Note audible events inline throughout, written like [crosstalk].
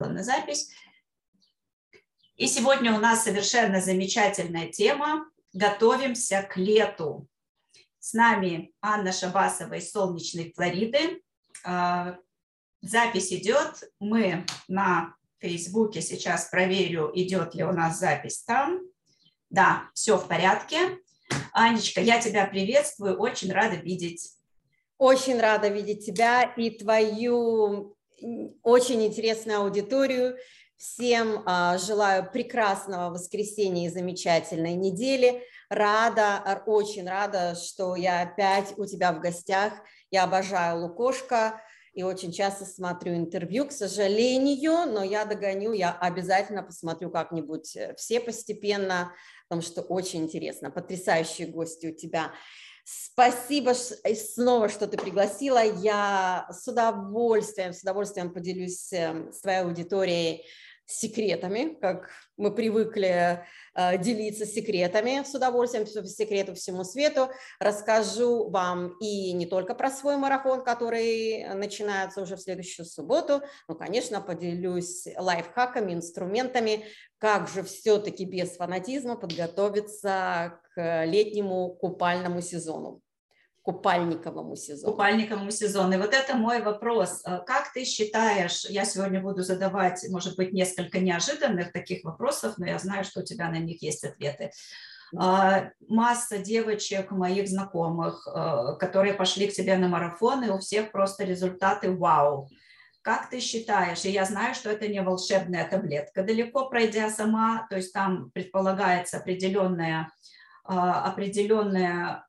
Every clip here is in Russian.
на запись. И сегодня у нас совершенно замечательная тема «Готовимся к лету». С нами Анна Шабасова из солнечной Флориды. А, запись идет. Мы на Фейсбуке сейчас проверю, идет ли у нас запись там. Да, все в порядке. Анечка, я тебя приветствую, очень рада видеть. Очень рада видеть тебя и твою очень интересную аудиторию. Всем а, желаю прекрасного воскресенья и замечательной недели. Рада, очень рада, что я опять у тебя в гостях. Я обожаю Лукошка и очень часто смотрю интервью, к сожалению, но я догоню, я обязательно посмотрю как-нибудь э, все постепенно, потому что очень интересно. Потрясающие гости у тебя. Спасибо снова, что ты пригласила. Я с удовольствием, с удовольствием поделюсь эм, с твоей аудиторией секретами, как мы привыкли э, делиться секретами с удовольствием, секрету всему свету. Расскажу вам и не только про свой марафон, который начинается уже в следующую субботу, но, конечно, поделюсь лайфхаками, инструментами, как же все-таки без фанатизма подготовиться к летнему купальному сезону купальниковому сезону. Купальниковому сезону. И вот это мой вопрос. Э, как ты считаешь, я сегодня буду задавать, может быть, несколько неожиданных таких вопросов, но я знаю, что у тебя на них есть ответы. Э, масса девочек, моих знакомых, э, которые пошли к тебе на марафон, и у всех просто результаты вау. Как ты считаешь, и я знаю, что это не волшебная таблетка, далеко пройдя сама, то есть там предполагается определенная, определенная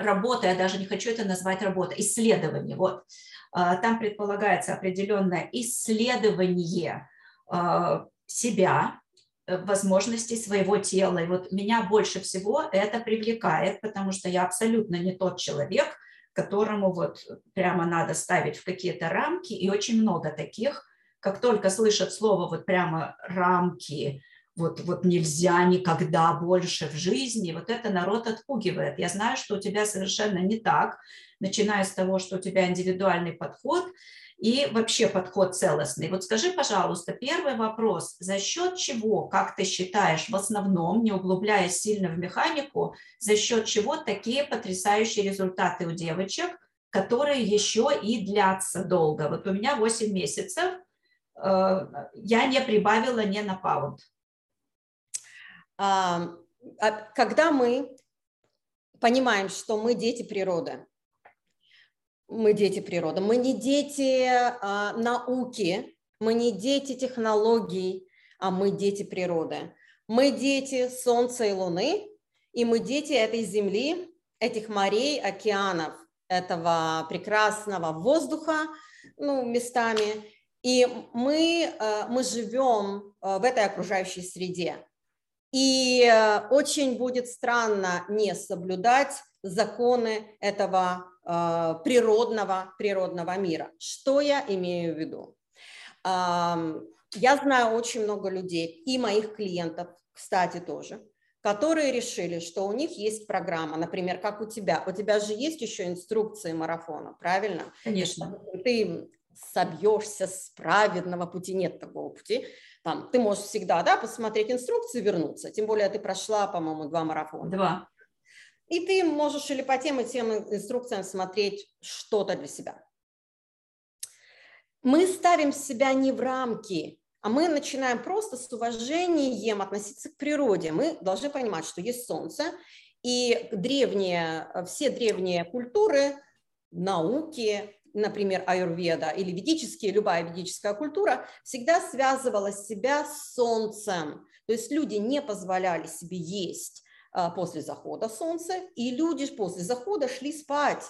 работа, я даже не хочу это назвать работа, исследование. Вот. А, там предполагается определенное исследование а, себя, э, возможностей своего тела. И вот меня больше всего это привлекает, потому что я абсолютно не тот человек, которому вот прямо надо ставить в какие-то рамки, и очень много таких, как только слышат слово вот прямо рамки, вот, вот нельзя никогда больше в жизни, вот это народ отпугивает. Я знаю, что у тебя совершенно не так, начиная с того, что у тебя индивидуальный подход и вообще подход целостный. Вот скажи, пожалуйста, первый вопрос, за счет чего, как ты считаешь, в основном, не углубляясь сильно в механику, за счет чего такие потрясающие результаты у девочек, которые еще и длятся долго. Вот у меня 8 месяцев, э, я не прибавила ни на паунд. А, когда мы понимаем, что мы дети природы, мы дети природы, мы не дети а, науки, мы не дети технологий, а мы дети природы. Мы дети Солнца и Луны, и мы дети этой Земли, этих морей, океанов, этого прекрасного воздуха, ну, местами. И мы, а, мы живем в этой окружающей среде. И э, очень будет странно не соблюдать законы этого э, природного, природного мира. Что я имею в виду? Я знаю очень много людей и моих клиентов, кстати, тоже, которые решили, что у них есть программа, например, как у тебя. У тебя же есть еще инструкции марафона, правильно? Конечно. Ты собьешься с праведного пути, нет такого пути. Там, ты можешь всегда да, посмотреть инструкцию, вернуться, тем более ты прошла, по-моему, два марафона. Два. И ты можешь или по тем и тем инструкциям смотреть что-то для себя. Мы ставим себя не в рамки, а мы начинаем просто с уважением относиться к природе. Мы должны понимать, что есть солнце, и древние, все древние культуры, науки, например, аюрведа или ведические, любая ведическая культура, всегда связывала себя с солнцем. То есть люди не позволяли себе есть а, после захода солнца, и люди после захода шли спать.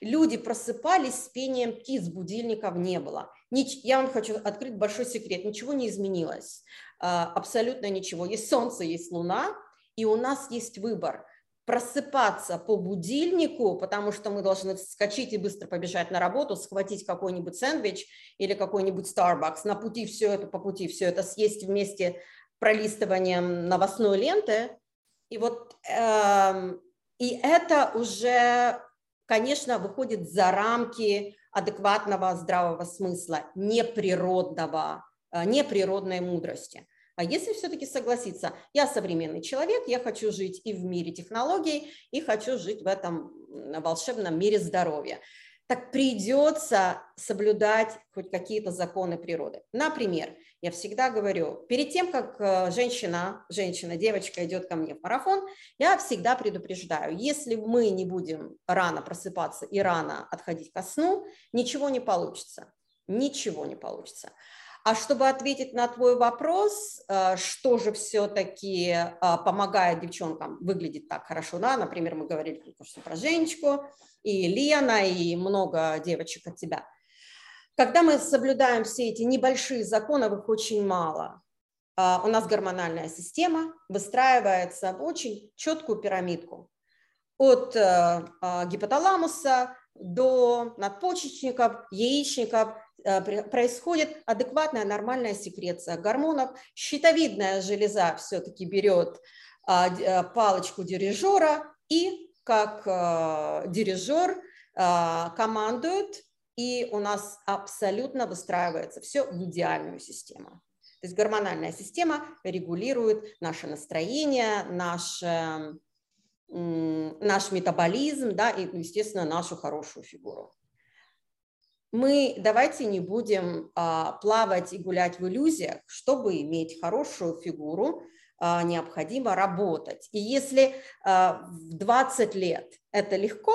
Люди просыпались с пением птиц, будильников не было. Я вам хочу открыть большой секрет, ничего не изменилось, а, абсолютно ничего. Есть солнце, есть луна, и у нас есть выбор – просыпаться по будильнику, потому что мы должны вскочить и быстро побежать на работу, схватить какой-нибудь сэндвич или какой-нибудь Starbucks, на пути все это, по пути все это съесть вместе пролистыванием новостной ленты. И вот э, и это уже, конечно, выходит за рамки адекватного здравого смысла, неприродного не природной мудрости. А если все-таки согласиться, я современный человек, я хочу жить и в мире технологий, и хочу жить в этом волшебном мире здоровья, так придется соблюдать хоть какие-то законы природы. Например, я всегда говорю, перед тем, как э, женщина, женщина, девочка идет ко мне в марафон, я всегда предупреждаю, если мы не будем рано просыпаться и рано отходить ко сну, ничего не получится, ничего не получится. А чтобы ответить на твой вопрос, э, что же все-таки э, помогает девчонкам выглядеть так хорошо, да, например, мы говорили про Женечку, и Лена, и много девочек от тебя. Когда мы соблюдаем все эти небольшие законы, их очень мало. А, у нас гормональная система выстраивается в очень четкую пирамидку. От э, а, гипоталамуса до надпочечников, яичников э, происходит адекватная нормальная секреция гормонов. Щитовидная железа все-таки берет а, э, палочку дирижера и как э, дирижер э, командует, и у нас абсолютно выстраивается все в идеальную систему. То есть гормональная система регулирует наше настроение, наш, э, наш метаболизм, да, и, естественно, нашу хорошую фигуру. Мы давайте не будем а, плавать и гулять в иллюзиях, чтобы иметь хорошую фигуру, а, необходимо работать. И если а, в 20 лет это легко,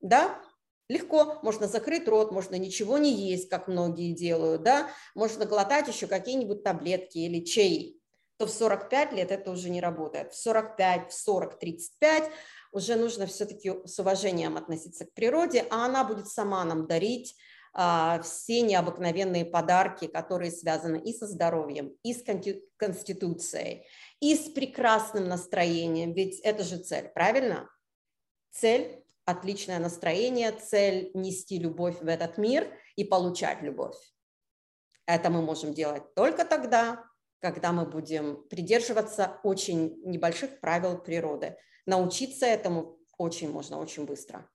да, легко, можно закрыть рот, можно ничего не есть, как многие делают, да, можно глотать еще какие-нибудь таблетки или чаи, то в 45 лет это уже не работает. В 45, в 40, 35 уже нужно все-таки с уважением относиться к природе, а она будет сама нам дарить все необыкновенные подарки, которые связаны и со здоровьем, и с конституцией, и с прекрасным настроением, ведь это же цель, правильно? Цель – отличное настроение, цель – нести любовь в этот мир и получать любовь. Это мы можем делать только тогда, когда мы будем придерживаться очень небольших правил природы. Научиться этому очень можно, очень быстро.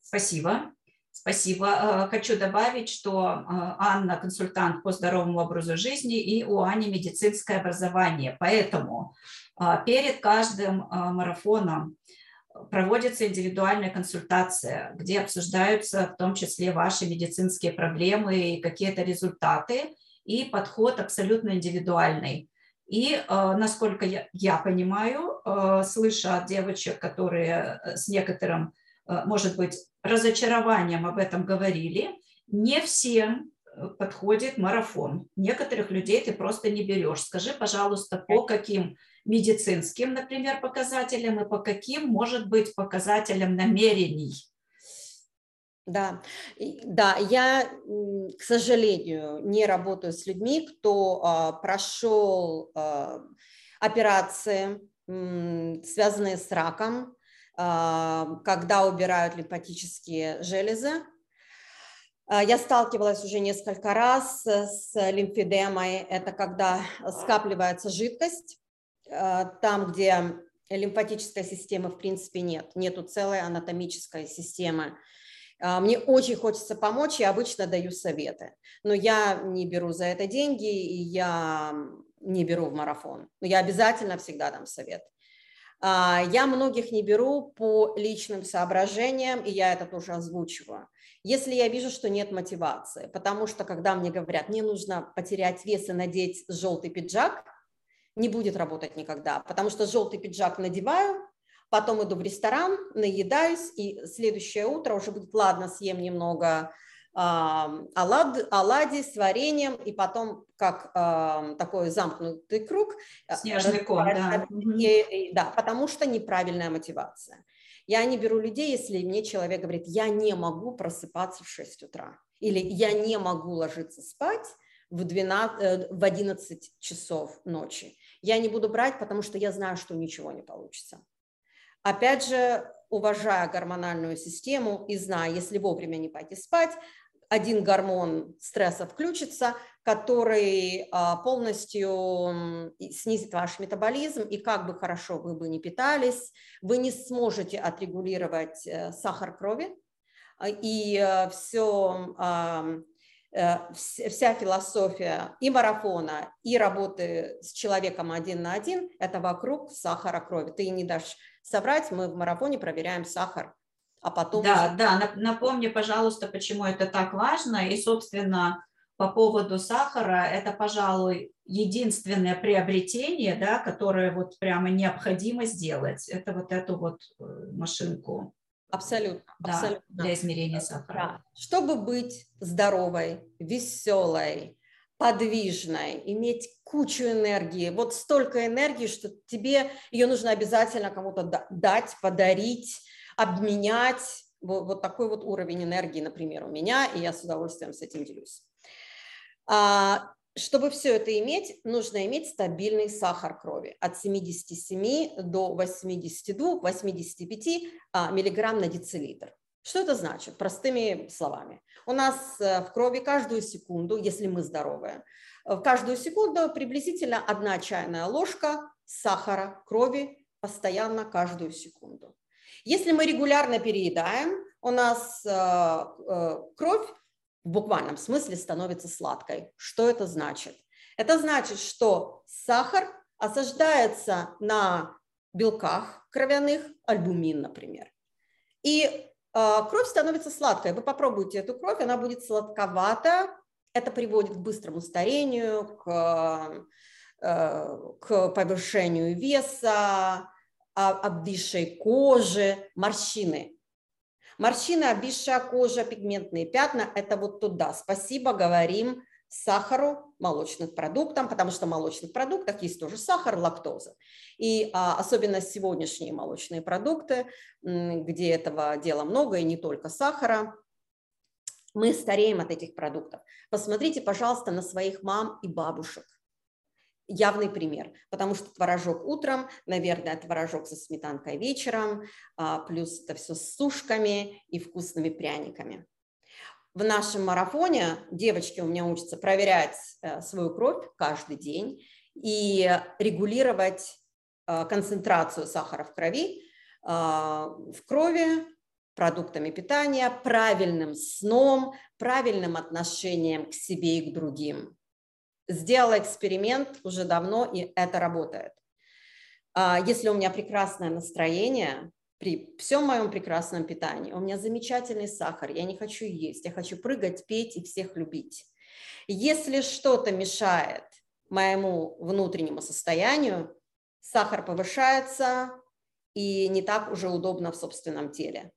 Спасибо. Спасибо. Э, хочу добавить, что э, Анна консультант по здоровому образу жизни и у Ани медицинское образование. Поэтому э, перед каждым марафоном проводится индивидуальная консультация, где обсуждаются в том числе ваши медицинские проблемы и какие-то результаты, и подход абсолютно индивидуальный. И, насколько я, я понимаю, слыша от девочек, которые с некоторым может быть, разочарованием об этом говорили, не всем э, подходит марафон. Некоторых людей ты просто не берешь. Скажи, пожалуйста, по каким медицинским, например, показателям и по каким, может быть, показателям намерений? Да, да, я, к сожалению, не работаю с людьми, кто а, прошел а, операции, м, связанные с раком, когда убирают лимфатические железы. А, я сталкивалась уже несколько раз с лимфедемой. Это когда скапливается жидкость а, там, где лимфатической системы в принципе нет. Нету целой анатомической системы. Мне очень хочется помочь, я обычно даю советы, но я не беру за это деньги, и я не беру в марафон. Но я обязательно всегда дам совет. А, я многих не беру по личным соображениям, и я это тоже озвучиваю. Если я вижу, что нет мотивации, потому что когда мне говорят, мне нужно потерять вес и надеть желтый пиджак, не будет работать никогда, потому что желтый пиджак надеваю, потом иду в ресторан, наедаюсь, и следующее утро уже будет, ладно, съем немного олад, оладьи с вареньем, и потом как э, такой замкнутый круг. Э, Снежный ком, да. И, и, да, потому что неправильная мотивация. Я не беру людей, если мне человек говорит, я не могу просыпаться в 6 утра, или я не могу ложиться спать в, 12, э, в 11 часов ночи. Я не буду брать, потому что я знаю, что ничего не получится. Опять же, уважая гормональную систему и зная, если вовремя не пойти спать, один гормон стресса включится, который а, полностью снизит ваш метаболизм, и как бы хорошо вы бы не питались, вы не сможете отрегулировать э, сахар крови, а, и э, все Э, вся философия и марафона, и работы с человеком один на один – это вокруг сахара крови. Ты не дашь соврать, мы в марафоне проверяем сахар, а потом… Да, да, напомни, пожалуйста, почему это так важно. И, собственно, по поводу сахара, это, пожалуй, единственное приобретение, да, которое вот прямо необходимо сделать. Это вот эту вот э, машинку Абсолютно, да, абсолютно. Для измерения сахара. Да. Чтобы быть здоровой, веселой, подвижной, иметь кучу энергии, вот столько энергии, что тебе ее нужно обязательно кому-то дать, подарить, обменять. Вот, вот такой вот уровень энергии, например, у меня, и я с удовольствием с этим делюсь. А, чтобы все это иметь, нужно иметь стабильный сахар крови от 77 до 82-85 а, миллиграмм на децилитр. Что это значит? Простыми словами. У нас э, в крови каждую секунду, если мы здоровые, в каждую секунду приблизительно одна чайная ложка сахара крови постоянно каждую секунду. Если мы регулярно переедаем, у нас э, э, кровь в буквальном смысле становится сладкой. Что это значит? Это значит, что сахар осаждается на белках кровяных, альбумин, например. И э, кровь становится сладкой. Вы попробуйте эту кровь, она будет сладковата. Это приводит к быстрому старению, к, э, к повышению веса, обвисшей кожи, морщины. Морщины, обвисшая кожа, пигментные пятна – это вот туда. Спасибо, говорим сахару, молочных продуктам, потому что в молочных продуктах есть тоже сахар, лактоза. И а, особенно сегодняшние молочные продукты, где этого дела много, и не только сахара, мы стареем от этих продуктов. Посмотрите, пожалуйста, на своих мам и бабушек явный пример, потому что творожок утром, наверное, творожок со сметанкой вечером, а, плюс это все с сушками и вкусными пряниками. В нашем марафоне девочки у меня учатся проверять э, свою кровь каждый день и регулировать э, концентрацию сахара в крови, а, в крови продуктами питания, правильным сном, правильным отношением к себе и к другим сделала эксперимент уже давно, и это работает. А, если у меня прекрасное настроение, при всем моем прекрасном питании, у меня замечательный сахар, я не хочу есть, я хочу прыгать, петь и всех любить. Если что-то мешает моему внутреннему состоянию, сахар повышается и не так уже удобно в собственном теле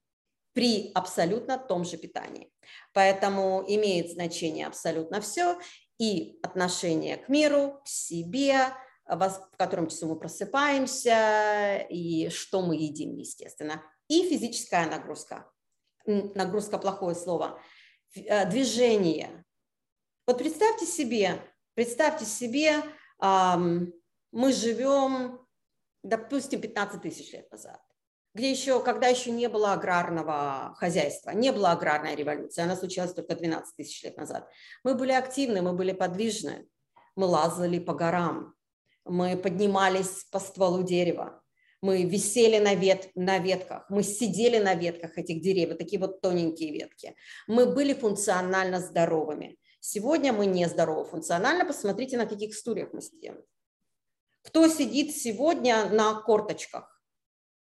при абсолютно том же питании. Поэтому имеет значение абсолютно все и отношение к миру, к себе, в котором часу мы просыпаемся и что мы едим, естественно, и физическая нагрузка. Нагрузка – плохое слово. Э, движение. Вот представьте себе, представьте себе, мы живем, допустим, 15 тысяч лет назад где еще, когда еще не было аграрного хозяйства, не было аграрной революции, она случилась только 12 тысяч лет назад. Мы были активны, мы были подвижны, мы лазали по горам, мы поднимались по стволу дерева, мы висели на, вет, на ветках, мы сидели на ветках этих деревьев, такие вот тоненькие ветки. Мы были функционально здоровыми. Сегодня мы не здоровы функционально. Посмотрите, на каких стульях мы сидим. Кто сидит сегодня на корточках?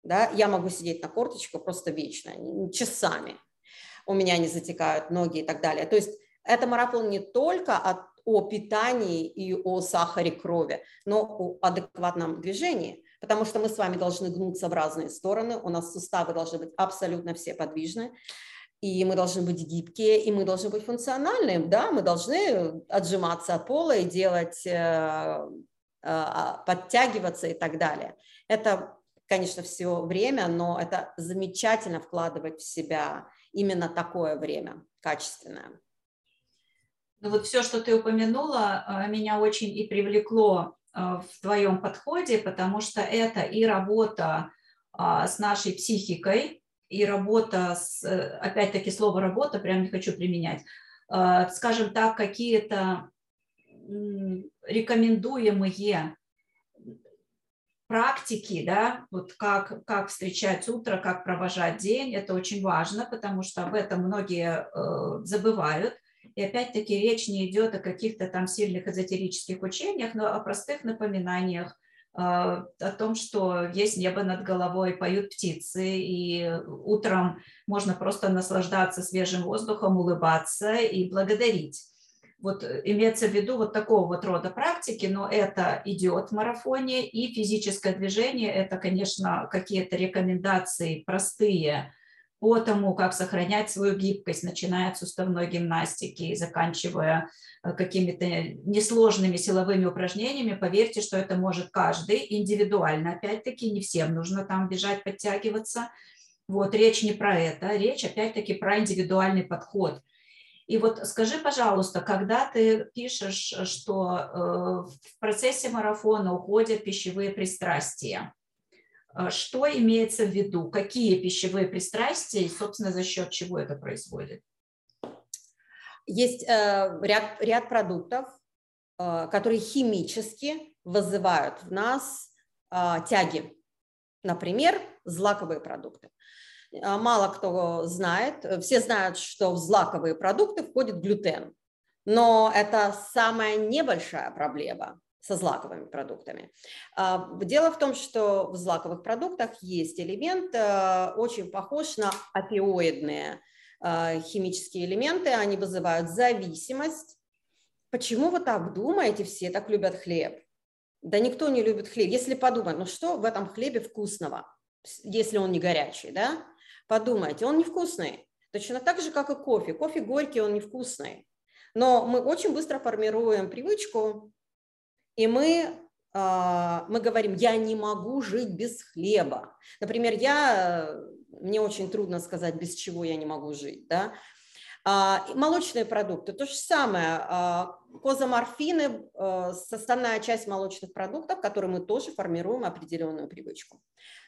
да, я могу сидеть на корточках просто вечно, часами, у меня не затекают ноги и так далее. То есть это марафон не только от, о питании и о сахаре крови, но о адекватном движении, потому что мы с вами должны гнуться в разные стороны, у нас суставы должны быть абсолютно все подвижны, и мы должны быть гибкие, и мы должны быть функциональные, да, мы должны отжиматься от пола и делать, э, э, а, подтягиваться и так далее. Это конечно, все время, но это замечательно вкладывать в себя именно такое время, качественное. Ну вот все, что ты упомянула, э, меня очень и привлекло э, в твоем подходе, потому что это и работа а, с нашей психикой, и работа с, э, опять-таки слово работа, прям не хочу применять, скажем так, какие-то рекомендуемые практики, да, вот как, как встречать утро, как провожать день, это очень важно, потому что об этом многие забывают. И опять-таки речь не идет о каких-то там сильных эзотерических учениях, но о простых напоминаниях а, о том, что есть небо над головой, поют птицы, и утром можно просто наслаждаться свежим воздухом, улыбаться и благодарить. Вот имеется в виду вот такого вот рода практики, но это идет в марафоне, и физическое движение – это, конечно, какие-то рекомендации простые, по тому, как сохранять свою гибкость, начиная от суставной гимнастики и заканчивая э, какими-то несложными силовыми упражнениями, поверьте, что это может каждый индивидуально. Опять-таки, не всем нужно там бежать, подтягиваться. Вот, речь не про это, речь опять-таки про индивидуальный подход. И вот скажи, пожалуйста, когда ты пишешь, что э, в процессе марафона уходят пищевые пристрастия, что имеется в виду? Какие пищевые пристрастия и, собственно, за счет чего это происходит? Есть э, ряд, ряд продуктов, э, которые химически вызывают в нас э, тяги. Например, злаковые продукты. Э, мало кто знает, все знают, что в злаковые продукты входит глютен, но это самая небольшая проблема со злаковыми продуктами. А, дело в том, что в злаковых продуктах есть элемент, э, очень похож на опиоидные э, химические элементы, они вызывают зависимость. Почему вы так думаете, все так любят хлеб? Да никто не любит хлеб. Если подумать, ну что в этом хлебе вкусного, если он не горячий, да? Подумайте, он невкусный. Точно так же, как и кофе. Кофе горький, он невкусный. Но мы очень быстро формируем привычку и мы, а, мы говорим, я не могу жить без хлеба. Например, я, мне очень трудно сказать, без чего я не могу жить. Да? А, молочные продукты, то же самое. А, козаморфины, составная часть молочных продуктов, которые мы тоже формируем определенную привычку.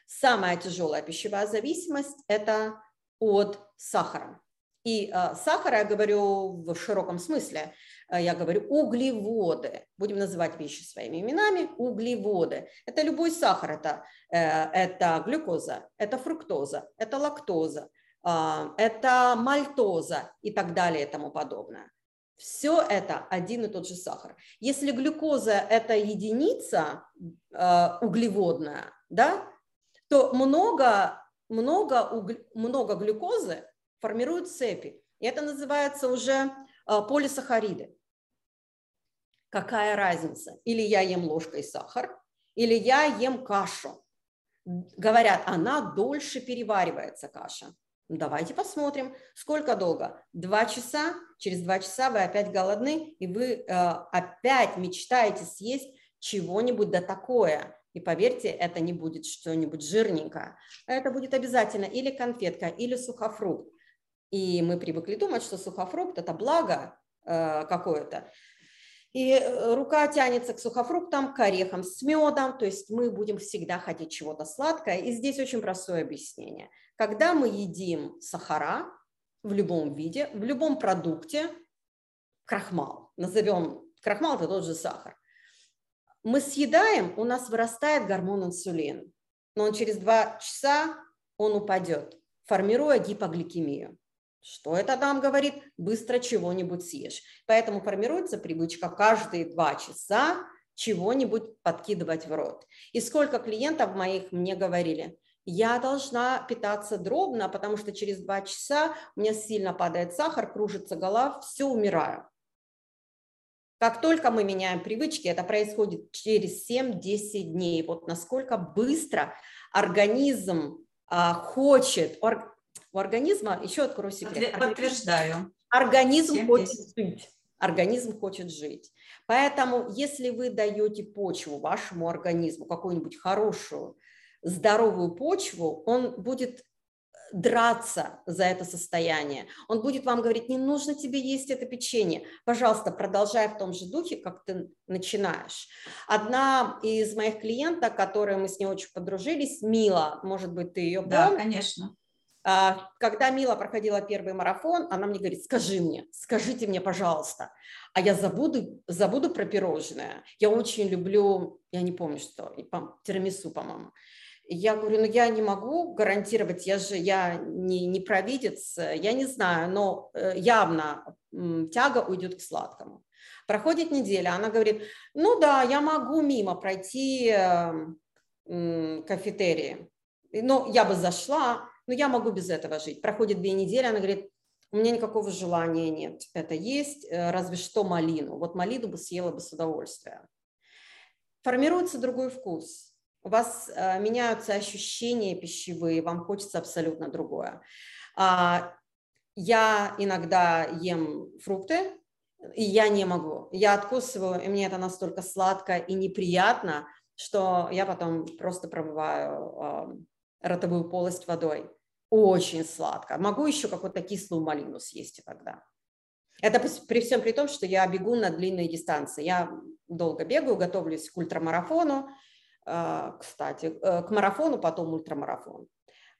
Самая тяжелая пищевая зависимость – это от сахара. И сахара, я говорю в широком смысле, Э, я говорю углеводы, будем называть вещи своими именами, углеводы. Это любой сахар, это, э, это глюкоза, это фруктоза, это лактоза, а, это мальтоза и так далее и тому подобное. Все это один и тот же сахар. Если глюкоза – это единица э, углеводная, да, то много, много, угл... много глюкозы формируют цепи. И это называется уже полисахариды какая разница? Или я ем ложкой сахар, или я ем кашу. Говорят, она дольше переваривается, каша. Ну, давайте посмотрим, сколько долго. Два часа, через два часа вы опять голодны, и вы э, опять мечтаете съесть чего-нибудь да такое. И поверьте, это не будет что-нибудь жирненькое. Это будет обязательно или конфетка, или сухофрукт. И мы привыкли думать, что сухофрукт – это благо э, какое-то. И э, рука тянется к сухофруктам, к орехам с медом, то есть мы будем всегда хотеть чего-то сладкое. И здесь очень простое объяснение. Когда мы едим сахара в любом виде, в любом продукте, крахмал, назовем крахмал, это тот же сахар, мы съедаем, у нас вырастает гормон инсулин, но он через два часа он упадет, формируя гипогликемию. Что это нам говорит? Быстро чего-нибудь съешь. Поэтому формируется привычка каждые два часа чего-нибудь подкидывать в рот. И сколько клиентов моих мне говорили, я должна питаться дробно, потому что через два часа у меня сильно падает сахар, кружится голова, все, умираю. Как только мы меняем привычки, это происходит через 7-10 дней. Вот насколько быстро организм а, хочет, у организма, еще открою секрет. Подтверждаю. Организм 7, хочет жить. Организм хочет жить. Поэтому, если вы даете почву вашему организму, какую-нибудь хорошую, здоровую почву, он будет драться за это состояние. Он будет вам говорить, не нужно тебе есть это печенье. Пожалуйста, продолжай в том же духе, как ты начинаешь. Одна из моих клиенток, которой мы с ней очень подружились, Мила, может быть, ты ее помнишь? Да, конечно. А, когда Мила проходила первый марафон, она мне говорит, скажи мне, скажите мне, пожалуйста, а я забуду, забуду про пирожное. Я очень люблю, я не помню что, тирамису, по-моему. Я говорю, ну я не могу гарантировать, я же я не, не провидец, я не знаю, но э, явно тяга уйдет к сладкому. Проходит неделя, она говорит, ну да, я могу мимо пройти э, кафетерии, но я бы зашла, но я могу без этого жить. Проходит две недели, она говорит, у меня никакого желания нет это есть, э, разве что малину. Вот малину бы съела бы с удовольствием. Формируется другой вкус. У вас э, меняются ощущения пищевые, вам хочется абсолютно другое. А, я иногда ем фрукты, и я не могу. Я откусываю, и мне это настолько сладко и неприятно, что я потом просто промываю ротовую полость водой. Очень сладко. Могу еще какую-то кислую малину съесть тогда. Это при всем при том, что я бегу на длинные дистанции. Я долго бегаю, готовлюсь к ультрамарафону, э, кстати, э, к марафону, потом ультрамарафон.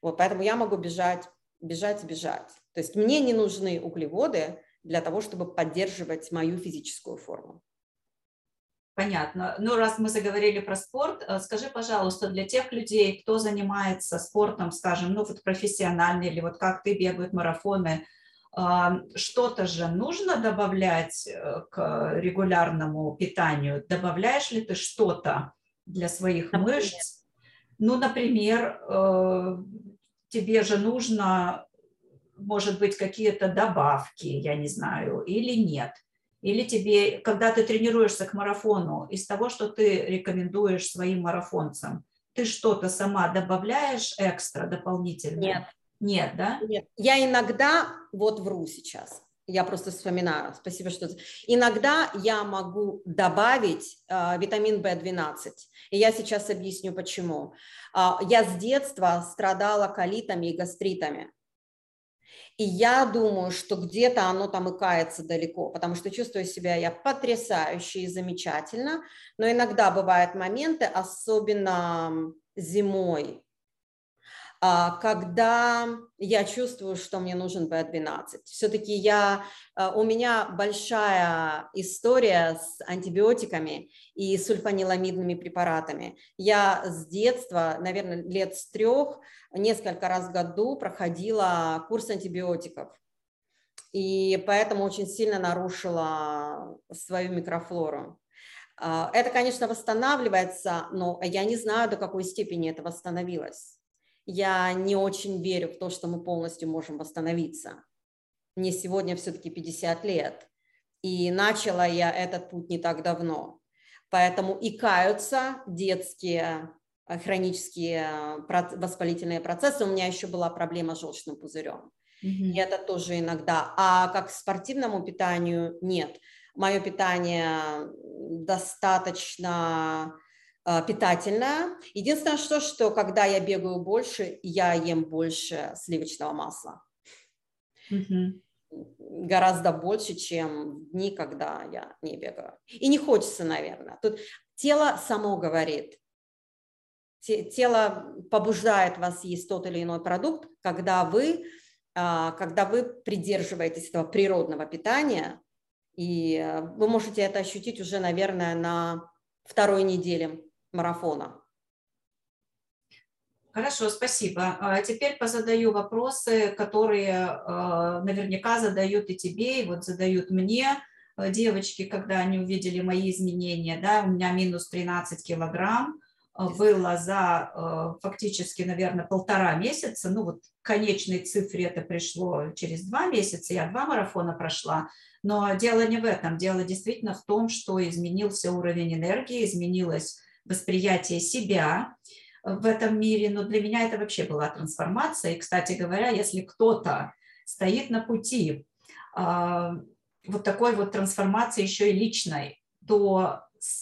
Вот, поэтому я могу бежать, бежать, бежать. То есть мне не нужны углеводы для того, чтобы поддерживать мою физическую форму. Понятно. Ну, раз мы заговорили про спорт, э, скажи, пожалуйста, для тех людей, кто занимается спортом, скажем, ну вот профессионально или вот как ты бегают марафоны, что-то же нужно добавлять э, к регулярному питанию? Добавляешь ли ты что-то для своих например? мышц? Ну, например, э, тебе же нужно, может быть, какие-то добавки, я не знаю, или нет – или тебе, когда ты тренируешься к марафону, из того, что ты рекомендуешь своим марафонцам, ты что-то сама добавляешь экстра, дополнительно? Нет. Нет, да? Нет. Я иногда, вот вру сейчас, я просто вспоминаю, спасибо, что... Иногда я могу добавить э, витамин В12, и я сейчас объясню, почему. Э, я с детства страдала колитами и гастритами. И я думаю, что где-то оно там и кается далеко, потому что чувствую себя я потрясающе и замечательно, но иногда бывают моменты, особенно зимой, когда я чувствую, что мне нужен B12. Все-таки я, а, у меня большая история с антибиотиками и сульфаниламидными препаратами. Я с детства, наверное, лет с трех, несколько раз в году проходила курс антибиотиков. И поэтому очень сильно нарушила свою микрофлору. А, это, конечно, восстанавливается, но я не знаю, до какой степени это восстановилось я не очень верю в то, что мы полностью можем восстановиться. Мне сегодня все-таки 50 лет, и начала я этот путь не так давно. Поэтому и каются детские э, хронические э, воспалительные процессы. У меня еще была проблема с желчным пузырем. Mm-hmm. И это тоже иногда. А как к спортивному питанию нет. Мое питание достаточно питательная. Единственное, что, что когда я бегаю больше, я ем больше сливочного масла. Mm-hmm. Гораздо больше, чем дни, когда я не бегаю. И не хочется, наверное. Тут тело само говорит. Тело побуждает вас есть тот или иной продукт, когда вы, а, когда вы придерживаетесь этого природного питания, и э, вы можете это ощутить уже, наверное, на второй неделе марафона. Хорошо, спасибо. А теперь позадаю вопросы, которые а, наверняка задают и тебе, и вот задают мне а, девочки, когда они увидели мои изменения. Да, у меня минус 13 килограмм было за фактически, наверное, полтора месяца. Ну вот конечной цифре это пришло через два месяца. Я два марафона прошла. Но дело не в этом. Дело действительно в том, что изменился уровень энергии, изменилась восприятие себя в этом мире, но для меня это вообще была трансформация. И, кстати говоря, если кто-то стоит на пути э, вот такой вот трансформации еще и личной, то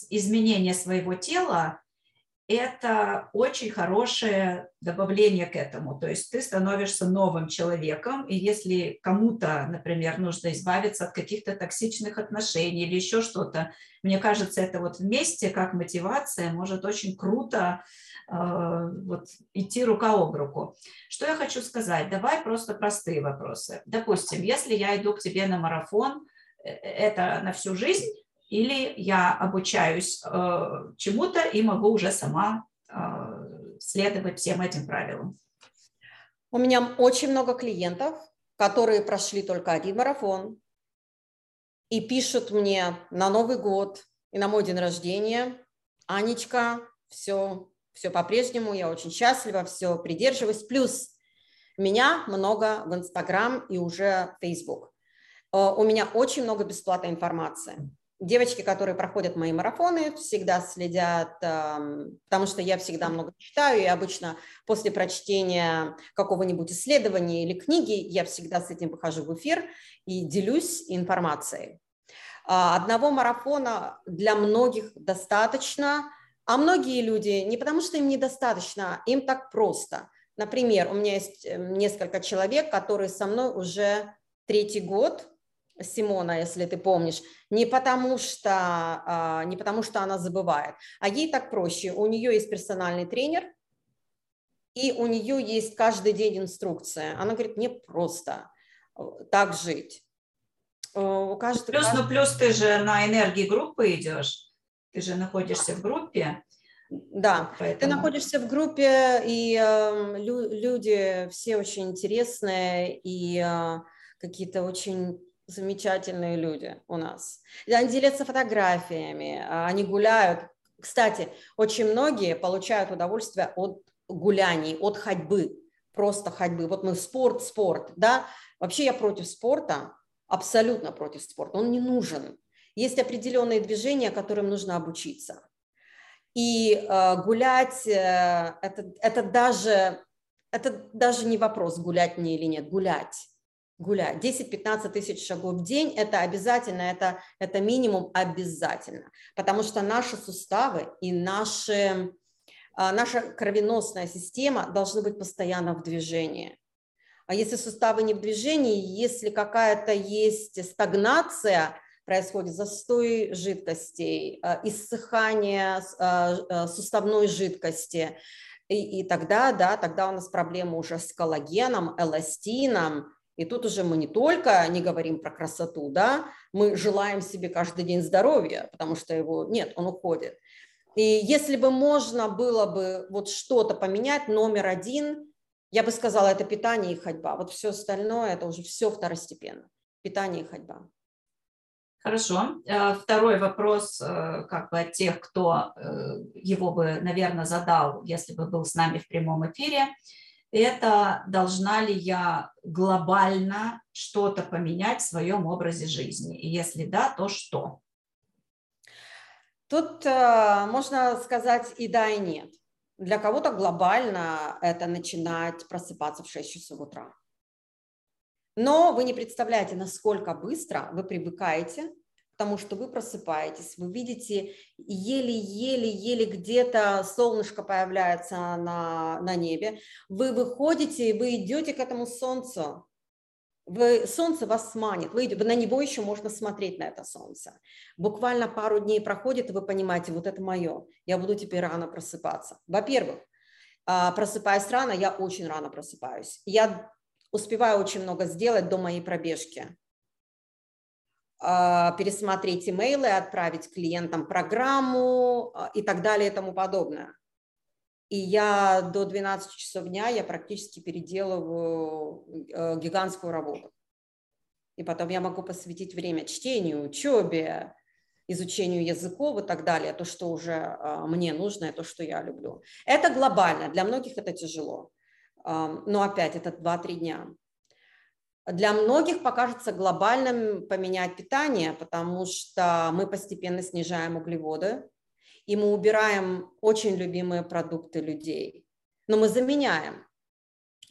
изменение своего тела это очень хорошее добавление к этому. То есть ты становишься новым человеком, и если кому-то, например, нужно избавиться от каких-то токсичных отношений или еще что-то, мне кажется, это вот вместе, как мотивация, может очень круто э, вот, идти рука об руку. Что я хочу сказать? Давай просто простые вопросы. Допустим, если я иду к тебе на марафон, э, это на всю жизнь, или я обучаюсь э, чему-то и могу уже сама э, следовать всем этим правилам? У меня очень много клиентов, которые прошли только один марафон и пишут мне на Новый год и на мой день рождения, Анечка, все, все по-прежнему, я очень счастлива, все придерживаюсь. Плюс меня много в Инстаграм и уже Facebook. Э, у меня очень много бесплатной информации. Девочки, которые проходят мои марафоны, всегда следят, эм, потому что я всегда много читаю, и обычно после прочтения какого-нибудь исследования или книги я всегда с этим выхожу в эфир и делюсь информацией. А, одного марафона для многих достаточно, а многие люди не потому, что им недостаточно, им так просто. Например, у меня есть эм, несколько человек, которые со мной уже третий год, Симона, если ты помнишь, не потому что, а, не потому что она забывает, а ей так проще. У нее есть персональный тренер, и у нее есть каждый день инструкция. Она говорит, мне просто э, так жить. Э, каждый, плюс, каждый... ну плюс ты же на энергии группы идешь, ты же находишься в группе. Да, Поэтому... ты находишься в группе, и э, лю- люди все очень интересные, и э, какие-то очень замечательные люди у нас. Они делятся фотографиями, а, они гуляют. Кстати, очень многие получают удовольствие от гуляний, от ходьбы, просто ходьбы. Вот мы спорт, спорт, да. Вообще я против спорта, абсолютно против спорта, он не нужен. Есть определенные движения, которым нужно обучиться. И э, гулять, э, это, это, даже, это даже не вопрос, гулять мне или нет, гулять гулять. 10-15 тысяч шагов в день – это обязательно, это, это минимум обязательно, потому что наши суставы и наши, а, наша кровеносная система должны быть постоянно в движении. А если суставы не в движении, если какая-то есть стагнация, происходит застой жидкостей, а, иссыхание а, суставной жидкости, и, и тогда, да, тогда у нас проблемы уже с коллагеном, эластином, и тут уже мы не только не говорим про красоту, да, мы желаем себе каждый день здоровья, потому что его нет, он уходит. И если бы можно было бы вот что-то поменять, номер один, я бы сказала, это питание и ходьба. Вот все остальное, это уже все второстепенно. Питание и ходьба. Хорошо. Э, второй вопрос э, как бы от тех, кто э, его бы, наверное, задал, если бы был с нами в прямом эфире это должна ли я глобально что-то поменять в своем образе жизни? И если да, то что? Тут э, можно сказать и да, и нет. Для кого-то глобально это начинать просыпаться в 6 часов утра. Но вы не представляете, насколько быстро вы привыкаете потому что вы просыпаетесь, вы видите еле-еле-еле где-то солнышко появляется на, на небе, вы выходите, вы идете к этому солнцу, вы, солнце вас манит, вы, вы на него еще можно смотреть на это солнце. Буквально пару дней проходит, и вы понимаете, вот это мое, я буду теперь рано просыпаться. Во-первых, а, просыпаясь рано, я очень рано просыпаюсь. Я успеваю очень много сделать до моей пробежки. А, пересмотреть имейлы, отправить клиентам программу а, и так далее и тому подобное. И я до 12 часов дня я практически переделываю э, гигантскую работу. И потом я могу посвятить время чтению, учебе, изучению языков и так далее, то, что уже а, мне нужно, то, что я люблю. Это глобально, для многих это тяжело. Но опять, это 2-3 дня. Для многих покажется глобальным поменять питание, потому что мы постепенно снижаем углеводы, и мы убираем очень любимые продукты людей. Но мы заменяем,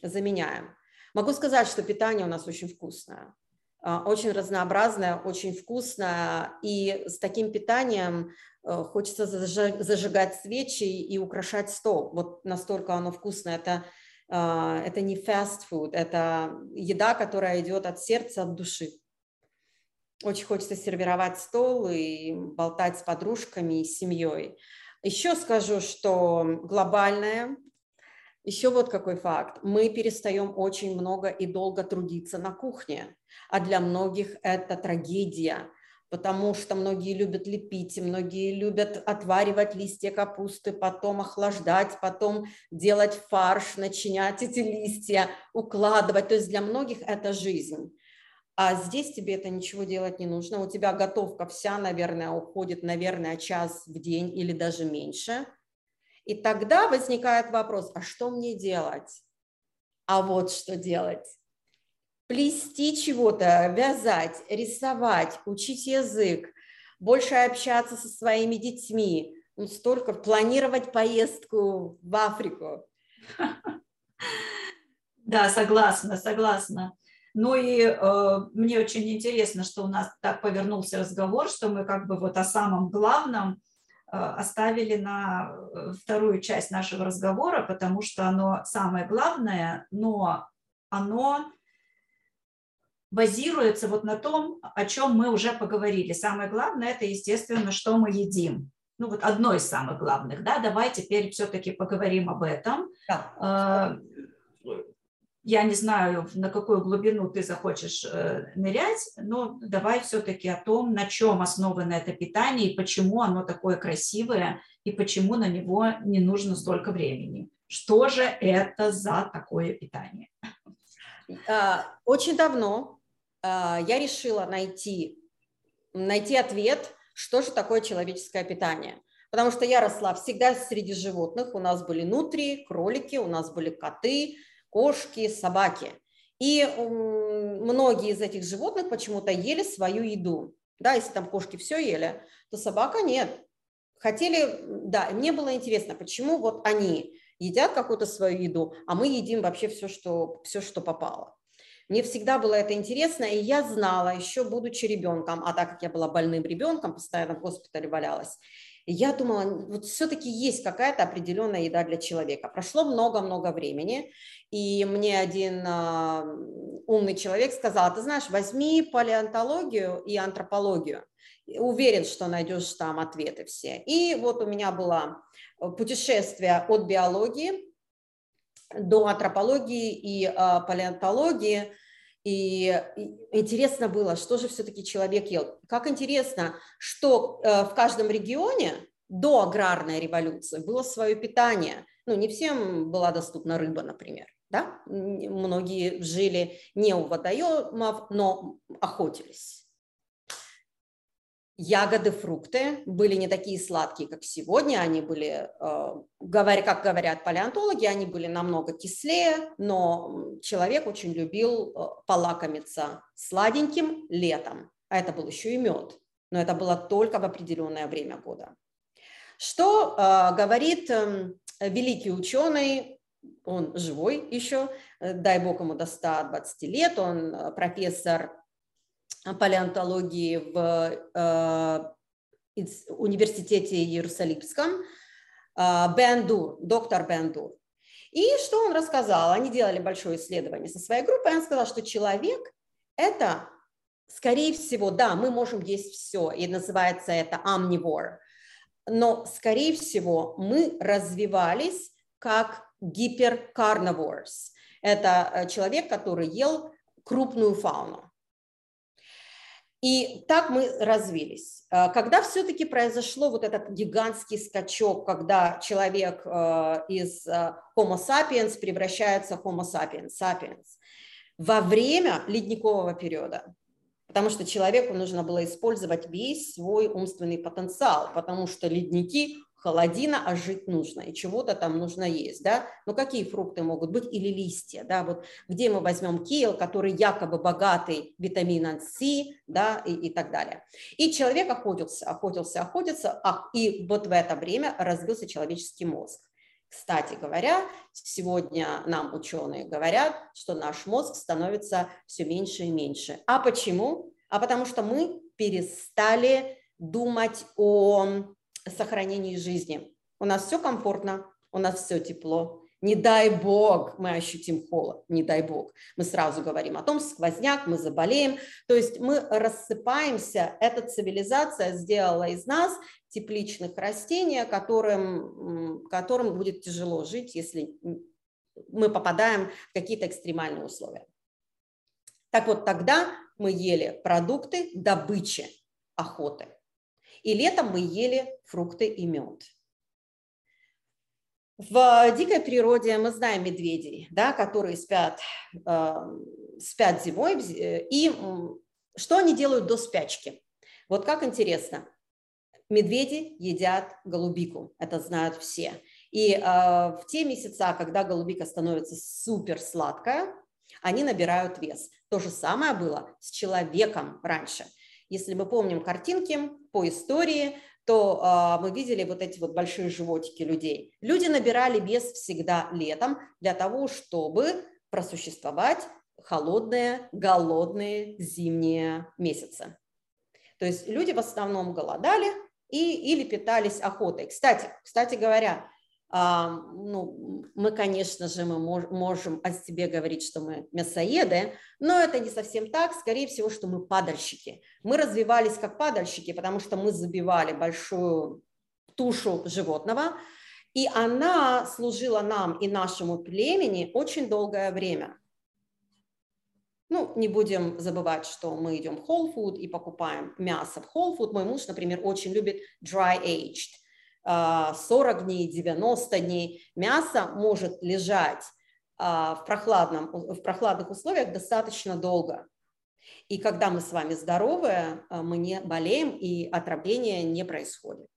заменяем. Могу сказать, что питание у нас очень вкусное, а, очень разнообразное, очень вкусное, и с таким питанием э, хочется зажигать свечи и украшать стол. Вот настолько оно вкусное. Это это не food, это еда, которая идет от сердца, от души. Очень хочется сервировать стол и болтать с подружками и семьей. Еще скажу, что глобальное, еще вот какой факт. Мы перестаем очень много и долго трудиться на кухне, а для многих это трагедия. Потому что многие любят лепить, многие любят отваривать листья капусты, потом охлаждать, потом делать фарш, начинять эти листья, укладывать. То есть для многих это жизнь. А здесь тебе это ничего делать не нужно. У тебя готовка вся, наверное, уходит, наверное, час в день или даже меньше. И тогда возникает вопрос, а что мне делать? А вот что делать плести чего-то, вязать, рисовать, учить язык, больше общаться со своими детьми, ну, столько планировать поездку в Африку. [laughs] Да, согласна, согласна. Ну и э, мне очень интересно, что у нас так повернулся разговор, что мы как бы вот о самом главном э, оставили на э, вторую часть нашего разговора, потому что оно самое главное, но оно базируется вот на том, о чем мы уже поговорили. Самое главное – это, естественно, что мы едим. Ну вот одно из самых главных, да, давай теперь все-таки поговорим об этом. Да. А, я не знаю, на какую глубину ты захочешь э, нырять, но давай все-таки о том, на чем основано это питание и почему оно такое красивое, и почему на него не нужно столько времени. Что же это за такое питание? А, очень давно я решила найти, найти ответ, что же такое человеческое питание. Потому что я росла всегда среди животных. У нас были нутрии, кролики, у нас были коты, кошки, собаки. И многие из этих животных почему-то ели свою еду. Да, если там кошки все ели, то собака нет. Хотели, да, мне было интересно, почему вот они едят какую-то свою еду, а мы едим вообще все, что, все, что попало. Мне всегда было это интересно, и я знала, еще будучи ребенком, а так как я была больным ребенком, постоянно в госпитале валялась, я думала, вот все-таки есть какая-то определенная еда для человека. Прошло много-много времени, и мне один э, умный человек сказал, ты знаешь, возьми палеонтологию и антропологию. Уверен, что найдешь там ответы все. И вот у меня было путешествие от биологии до антропологии и э, палеонтологии. И, интересно было, что же все-таки человек ел. Как интересно, что э, в каждом регионе до аграрной революции было свое питание. Ну, не всем была доступна рыба, например. Да? Многие жили не у водоемов, но охотились. Ягоды, фрукты были не такие сладкие, как сегодня, они были, э, как говорят палеонтологи, они были намного кислее, но человек очень любил э, полакомиться сладеньким летом, а это был еще и мед, но это было только в определенное время года. Что э, говорит эм, великий ученый, он живой еще, дай бог ему до 120 лет, он профессор палеонтологии в э, университете Иерусалимском, э, Бендур, доктор Бендур. И что он рассказал? Они делали большое исследование со своей группой, он сказал, что человек – это, скорее всего, да, мы можем есть все, и называется это omnivore, но, скорее всего, мы развивались как гиперкарнивores. Это э, человек, который ел крупную фауну. И так мы развились. А, когда все-таки произошло вот этот гигантский скачок, когда человек э, из э, Homo sapiens превращается в Homo sapiens, sapiens во время ледникового периода, потому что человеку нужно было использовать весь свой умственный потенциал, потому что ледники холодина, а жить нужно, и чего-то там нужно есть, да, ну какие фрукты могут быть, или листья, да, вот где мы возьмем кейл, который якобы богатый витамином С, да, и, и так далее. И человек охотился, охотился, охотился, а, и вот в это время развился человеческий мозг. Кстати говоря, сегодня нам ученые говорят, что наш мозг становится все меньше и меньше. А почему? А потому что мы перестали думать о сохранении жизни. У нас все комфортно, у нас все тепло. Не дай бог мы ощутим холод, не дай бог. Мы сразу говорим о том, сквозняк, мы заболеем. То есть мы рассыпаемся. Эта цивилизация сделала из нас тепличных растений, которым, которым будет тяжело жить, если мы попадаем в какие-то экстремальные условия. Так вот, тогда мы ели продукты добычи, охоты. И летом мы ели фрукты и мед. В дикой природе мы знаем медведей, да, которые спят, э, спят зимой. И что они делают до спячки? Вот как интересно. Медведи едят голубику, это знают все. И э, в те месяца, когда голубика становится супер сладкая, они набирают вес. То же самое было с человеком раньше. Если мы помним картинки по истории, то э, мы видели вот эти вот большие животики людей. Люди набирали вес всегда летом для того, чтобы просуществовать холодные, голодные зимние месяцы. То есть люди в основном голодали и, или питались охотой. Кстати, кстати говоря, ну, мы, конечно же, мы можем о себе говорить, что мы мясоеды, но это не совсем так. Скорее всего, что мы падальщики. Мы развивались как падальщики, потому что мы забивали большую тушу животного, и она служила нам и нашему племени очень долгое время. Ну, не будем забывать, что мы идем в Whole Food и покупаем мясо в Whole Food. Мой муж, например, очень любит dry aged. 40 дней, 90 дней. Мясо может лежать а, в, прохладном, в прохладных условиях достаточно долго. И когда мы с вами здоровы, а, мы не болеем и отравление не происходит.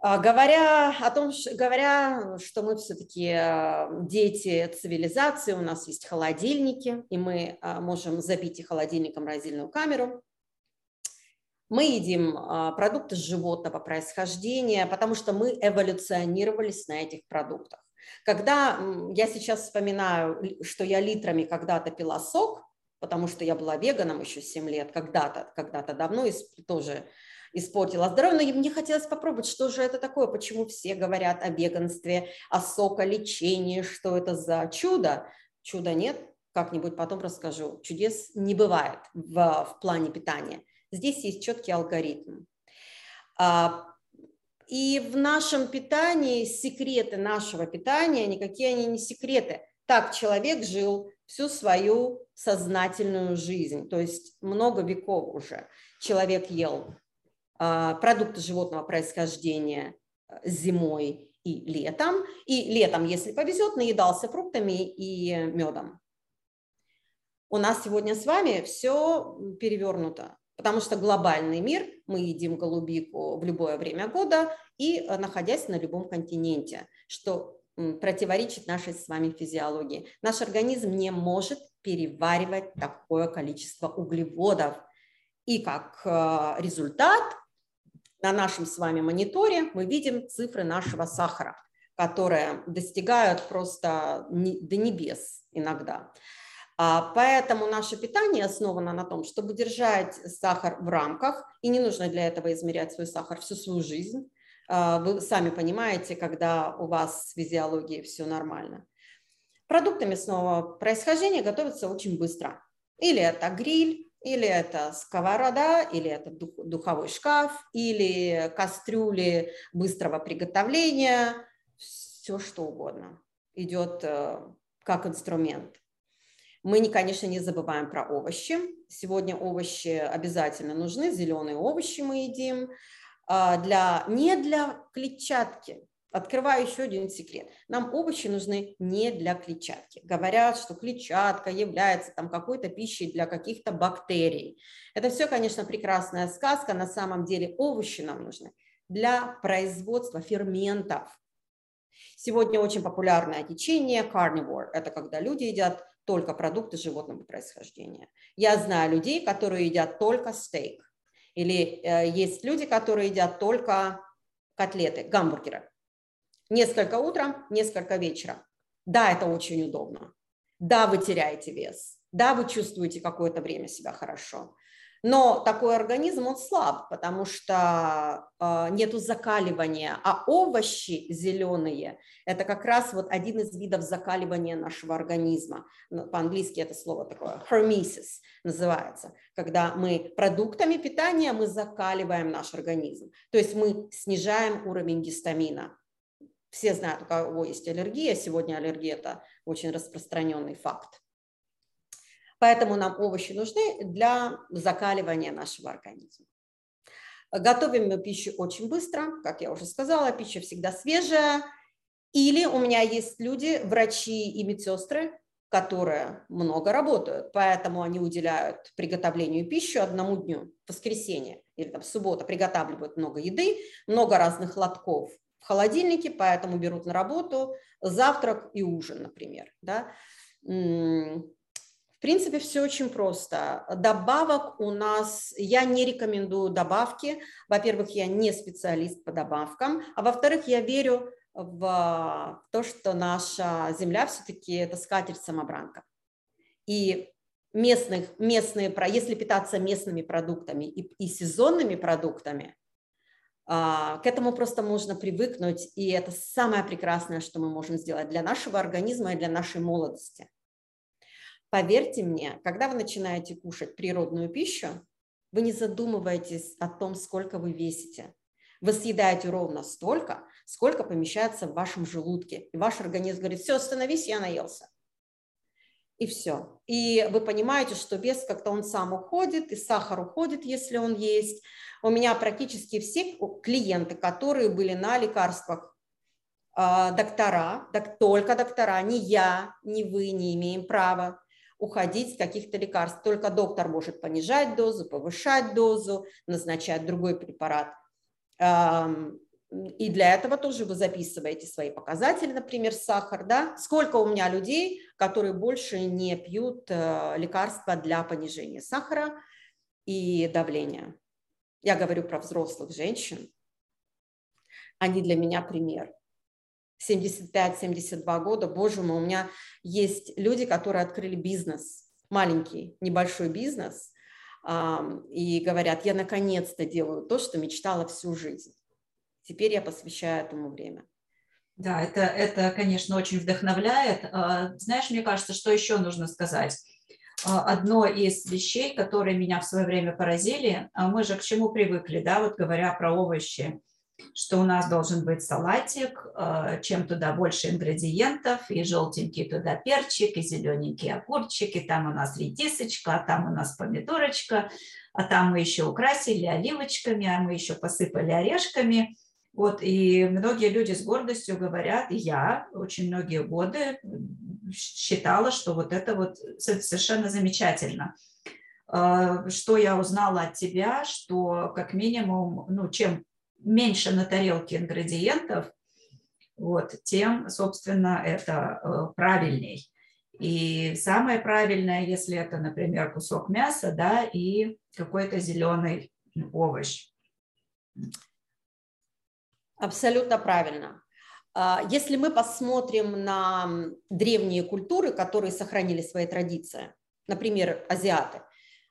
А, говоря о том, говоря, что мы все-таки дети цивилизации, у нас есть холодильники, и мы можем забить и холодильником морозильную камеру, мы едим а, продукты животного происхождения, потому что мы эволюционировались на этих продуктах. Когда я сейчас вспоминаю, что я литрами когда-то пила сок, потому что я была веганом еще 7 лет, когда-то, когда-то давно тоже испортила здоровье, но мне хотелось попробовать, что же это такое, почему все говорят о веганстве, о соколечении, что это за чудо. Чуда нет, как-нибудь потом расскажу. Чудес не бывает в, в плане питания. Здесь есть четкий алгоритм. А, и в нашем питании секреты нашего питания, никакие они не секреты. Так человек жил всю свою сознательную жизнь, то есть много веков уже. Человек ел а, продукты животного происхождения э, зимой и летом, и летом, если повезет, наедался фруктами и медом. У нас сегодня с вами все перевернуто потому что глобальный мир, мы едим голубику в любое время года и э, находясь на любом континенте, что противоречит нашей с вами физиологии. Наш организм не может переваривать такое количество углеводов. И как э, результат на нашем с вами мониторе мы видим цифры нашего сахара, которые достигают просто до небес иногда. А, поэтому наше питание основано на том, чтобы держать сахар в рамках, и не нужно для этого измерять свой сахар всю свою жизнь. А, вы сами понимаете, когда у вас с физиологией все нормально. Продукты мясного происхождения готовятся очень быстро. Или это гриль, или это сковорода, или это духовой шкаф, или кастрюли быстрого приготовления, все что угодно идет э, как инструмент. Мы, конечно, не забываем про овощи. Сегодня овощи обязательно нужны, зеленые овощи мы едим. А, для, не для клетчатки. Открываю еще один секрет. Нам овощи нужны не для клетчатки. Говорят, что клетчатка является там какой-то пищей для каких-то бактерий. Это все, конечно, прекрасная сказка. На самом деле овощи нам нужны для производства ферментов. Сегодня очень популярное течение carnivore. Это когда люди едят только продукты животного происхождения. Я знаю людей, которые едят только стейк. Или э, есть люди, которые едят только котлеты, гамбургеры. Несколько утром, несколько вечером. Да, это очень удобно. Да, вы теряете вес. Да, вы чувствуете какое-то время себя хорошо. Но такой организм, он слаб, потому что э, нету закаливания, а овощи зеленые – это как раз вот один из видов закаливания нашего организма. Ну, по-английски это слово такое hormesis называется, когда мы продуктами питания мы закаливаем наш организм, то есть мы снижаем уровень гистамина. Все знают, у кого есть аллергия, сегодня аллергия – это очень распространенный факт. Поэтому нам овощи нужны для закаливания нашего организма. Готовим мы пищу очень быстро, как я уже сказала, пища всегда свежая. Или у меня есть люди, врачи и медсестры, которые много работают, поэтому они уделяют приготовлению пищи одному дню, воскресенье или там в субботу приготавливают много еды, много разных лотков в холодильнике, поэтому берут на работу завтрак и ужин, например. Да? Принципе, все очень просто. Добавок у нас, я не рекомендую добавки. Во-первых, я не специалист по добавкам, а во-вторых, я верю в то, что наша земля все-таки это скатерть-самобранка. И местных, местные, если питаться местными продуктами и, и сезонными продуктами, а, к этому просто можно привыкнуть, и это самое прекрасное, что мы можем сделать для нашего организма и для нашей молодости. Поверьте мне, когда вы начинаете кушать природную пищу, вы не задумываетесь о том, сколько вы весите. Вы съедаете ровно столько, сколько помещается в вашем желудке. И ваш организм говорит, все, остановись, я наелся. И все. И вы понимаете, что вес как-то он сам уходит, и сахар уходит, если он есть. У меня практически все клиенты, которые были на лекарствах, а, доктора, только доктора, ни я, ни вы не имеем права уходить с каких-то лекарств. Только доктор может понижать дозу, повышать дозу, назначать другой препарат. И для этого тоже вы записываете свои показатели, например, сахар, да, сколько у меня людей, которые больше не пьют э, лекарства для понижения сахара и давления. Я говорю про взрослых женщин. Они для меня пример. 75-72 года, боже мой, у меня есть люди, которые открыли бизнес, маленький, небольшой бизнес, и говорят, я наконец-то делаю то, что мечтала всю жизнь. Теперь я посвящаю этому время. Да, это, это, конечно, очень вдохновляет. А, знаешь, мне кажется, что еще нужно сказать. А, одно из вещей, которые меня в свое время поразили, а мы же к чему привыкли, да, вот говоря про овощи, что у нас должен быть салатик, чем туда больше ингредиентов, и желтенький туда перчик, и зелененький огурчик, и там у нас редисочка, а там у нас помидорочка, а там мы еще украсили оливочками, а мы еще посыпали орешками – вот, и многие люди с гордостью говорят, я очень многие годы считала, что вот это вот совершенно замечательно. А, что я узнала от тебя, что как минимум, ну, чем меньше на тарелке ингредиентов, вот, тем, собственно, это э, правильней. И самое правильное, если это, например, кусок мяса, да, и какой-то зеленый овощ. Абсолютно правильно. А, если мы посмотрим на древние культуры, которые сохранили свои традиции, например, азиаты,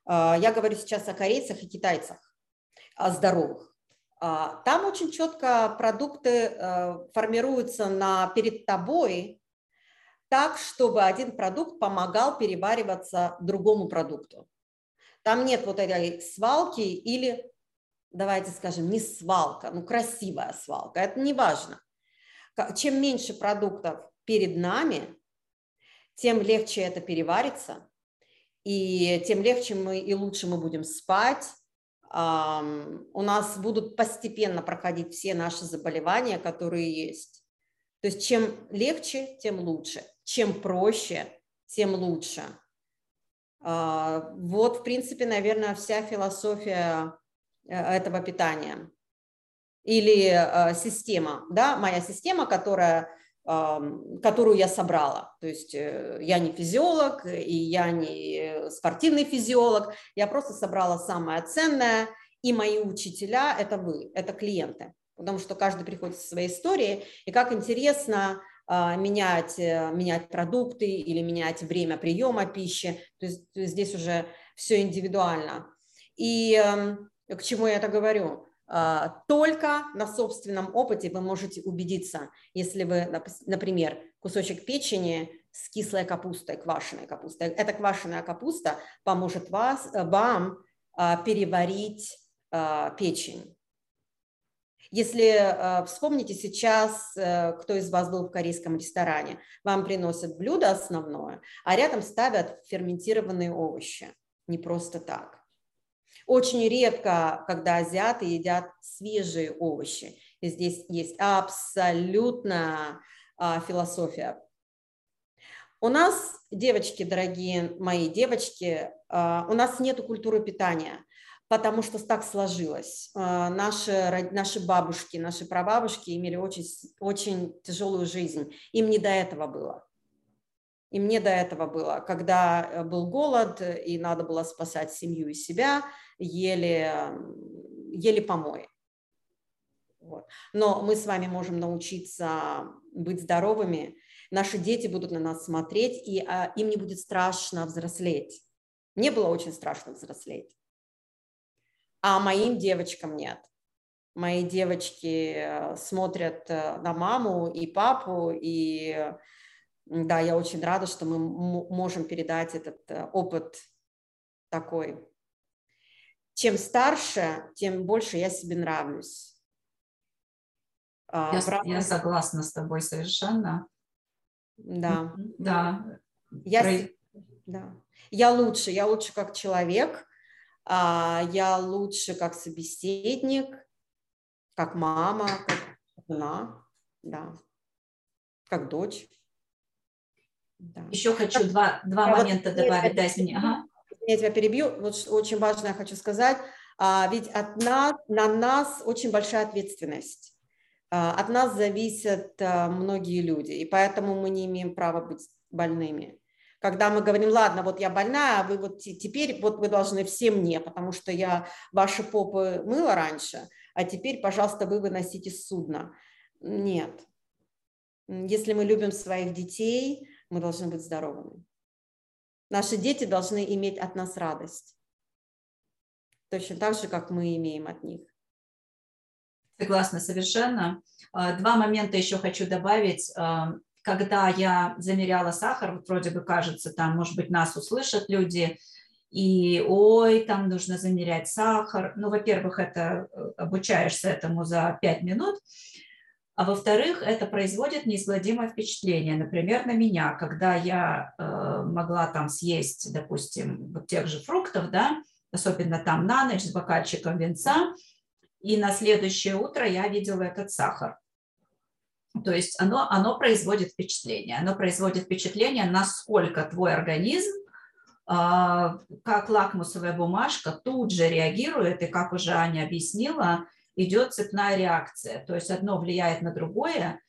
а, я говорю сейчас о корейцах и китайцах, о здоровых, там очень четко продукты формируются на, перед тобой так, чтобы один продукт помогал перевариваться другому продукту. Там нет вот этой свалки или давайте скажем, не свалка, ну красивая свалка, это не важно. Чем меньше продуктов перед нами, тем легче это переварится, и тем легче мы и лучше мы будем спать. У нас будут постепенно проходить все наши заболевания, которые есть. То есть чем легче, тем лучше. Чем проще, тем лучше. А, вот, в принципе, наверное, вся философия Э, этого питания. Или э, система, да, моя система, которая, которую я собрала. То есть э, я не физиолог, и я не спортивный физиолог, я просто собрала самое ценное, и мои учителя – это вы, это клиенты. Потому что каждый приходит со своей историей, и как интересно э, менять, э, менять продукты или менять время приема пищи. То есть здесь уже все индивидуально. И эм, к чему я это говорю? А, только на собственном опыте вы можете убедиться, если вы, например, кусочек печени с кислой капустой, квашеной капустой. Эта квашеная капуста поможет вас, вам а, переварить а, печень. Если э, вспомните сейчас, э, кто из вас был в корейском ресторане, вам приносят блюдо основное, а рядом ставят ферментированные овощи. Не просто так. Очень редко, когда азиаты едят свежие овощи. И здесь есть абсолютно а, философия. У нас, девочки, дорогие мои девочки, а, у нас нет культуры питания потому что так сложилось. А, наши, наши бабушки, наши прабабушки имели очень, очень тяжелую жизнь. Им не до этого было. Им не до этого было. Когда э, был голод и надо было спасать семью и себя, ели, ели помои. Вот. Но мы с вами можем научиться быть здоровыми. Наши дети будут на нас смотреть, и а, им не будет страшно взрослеть. Мне было очень страшно взрослеть а моим девочкам нет. Мои девочки э, смотрят э, на маму и папу, и да, я очень рада, что мы можем передать этот э, опыт такой. Чем старше, тем больше я себе нравлюсь. А, я, я согласна с тобой совершенно. Да. Да. Я, да. я лучше, я лучше как человек, а, я лучше как собеседник, как мама, как жена, да, как дочь. Да. Еще хочу два, два я момента вот, добавить, да, извини. Ага. Я тебя перебью, вот очень важно я хочу сказать, а, ведь от нас, на нас очень большая ответственность. А, от нас зависят а, многие люди, и поэтому мы не имеем права быть больными когда мы говорим, ладно, вот я больная, а вы вот теперь, вот вы должны все мне, потому что я ваши попы мыла раньше, а теперь, пожалуйста, вы выносите судно. Нет. Если мы любим своих детей, мы должны быть здоровыми. Наши дети должны иметь от нас радость. Точно так же, как мы имеем от них. Согласна совершенно. А, два момента еще хочу добавить. А, когда я замеряла сахар, вроде бы кажется, там, может быть, нас услышат люди, и ой, там нужно замерять сахар. Ну, во-первых, это э, обучаешься этому за 5 минут, а во-вторых, это производит неизгладимое впечатление. Например, на меня, когда я э, могла там съесть, допустим, вот тех же фруктов, да, особенно там на ночь с бокальчиком венца, и на следующее утро я видела этот сахар. То есть оно, оно производит впечатление. Оно производит впечатление, насколько твой организм, а, как лакмусовая бумажка, тут же реагирует, и как уже Аня объяснила, идет цепная реакция. То есть одно влияет на другое.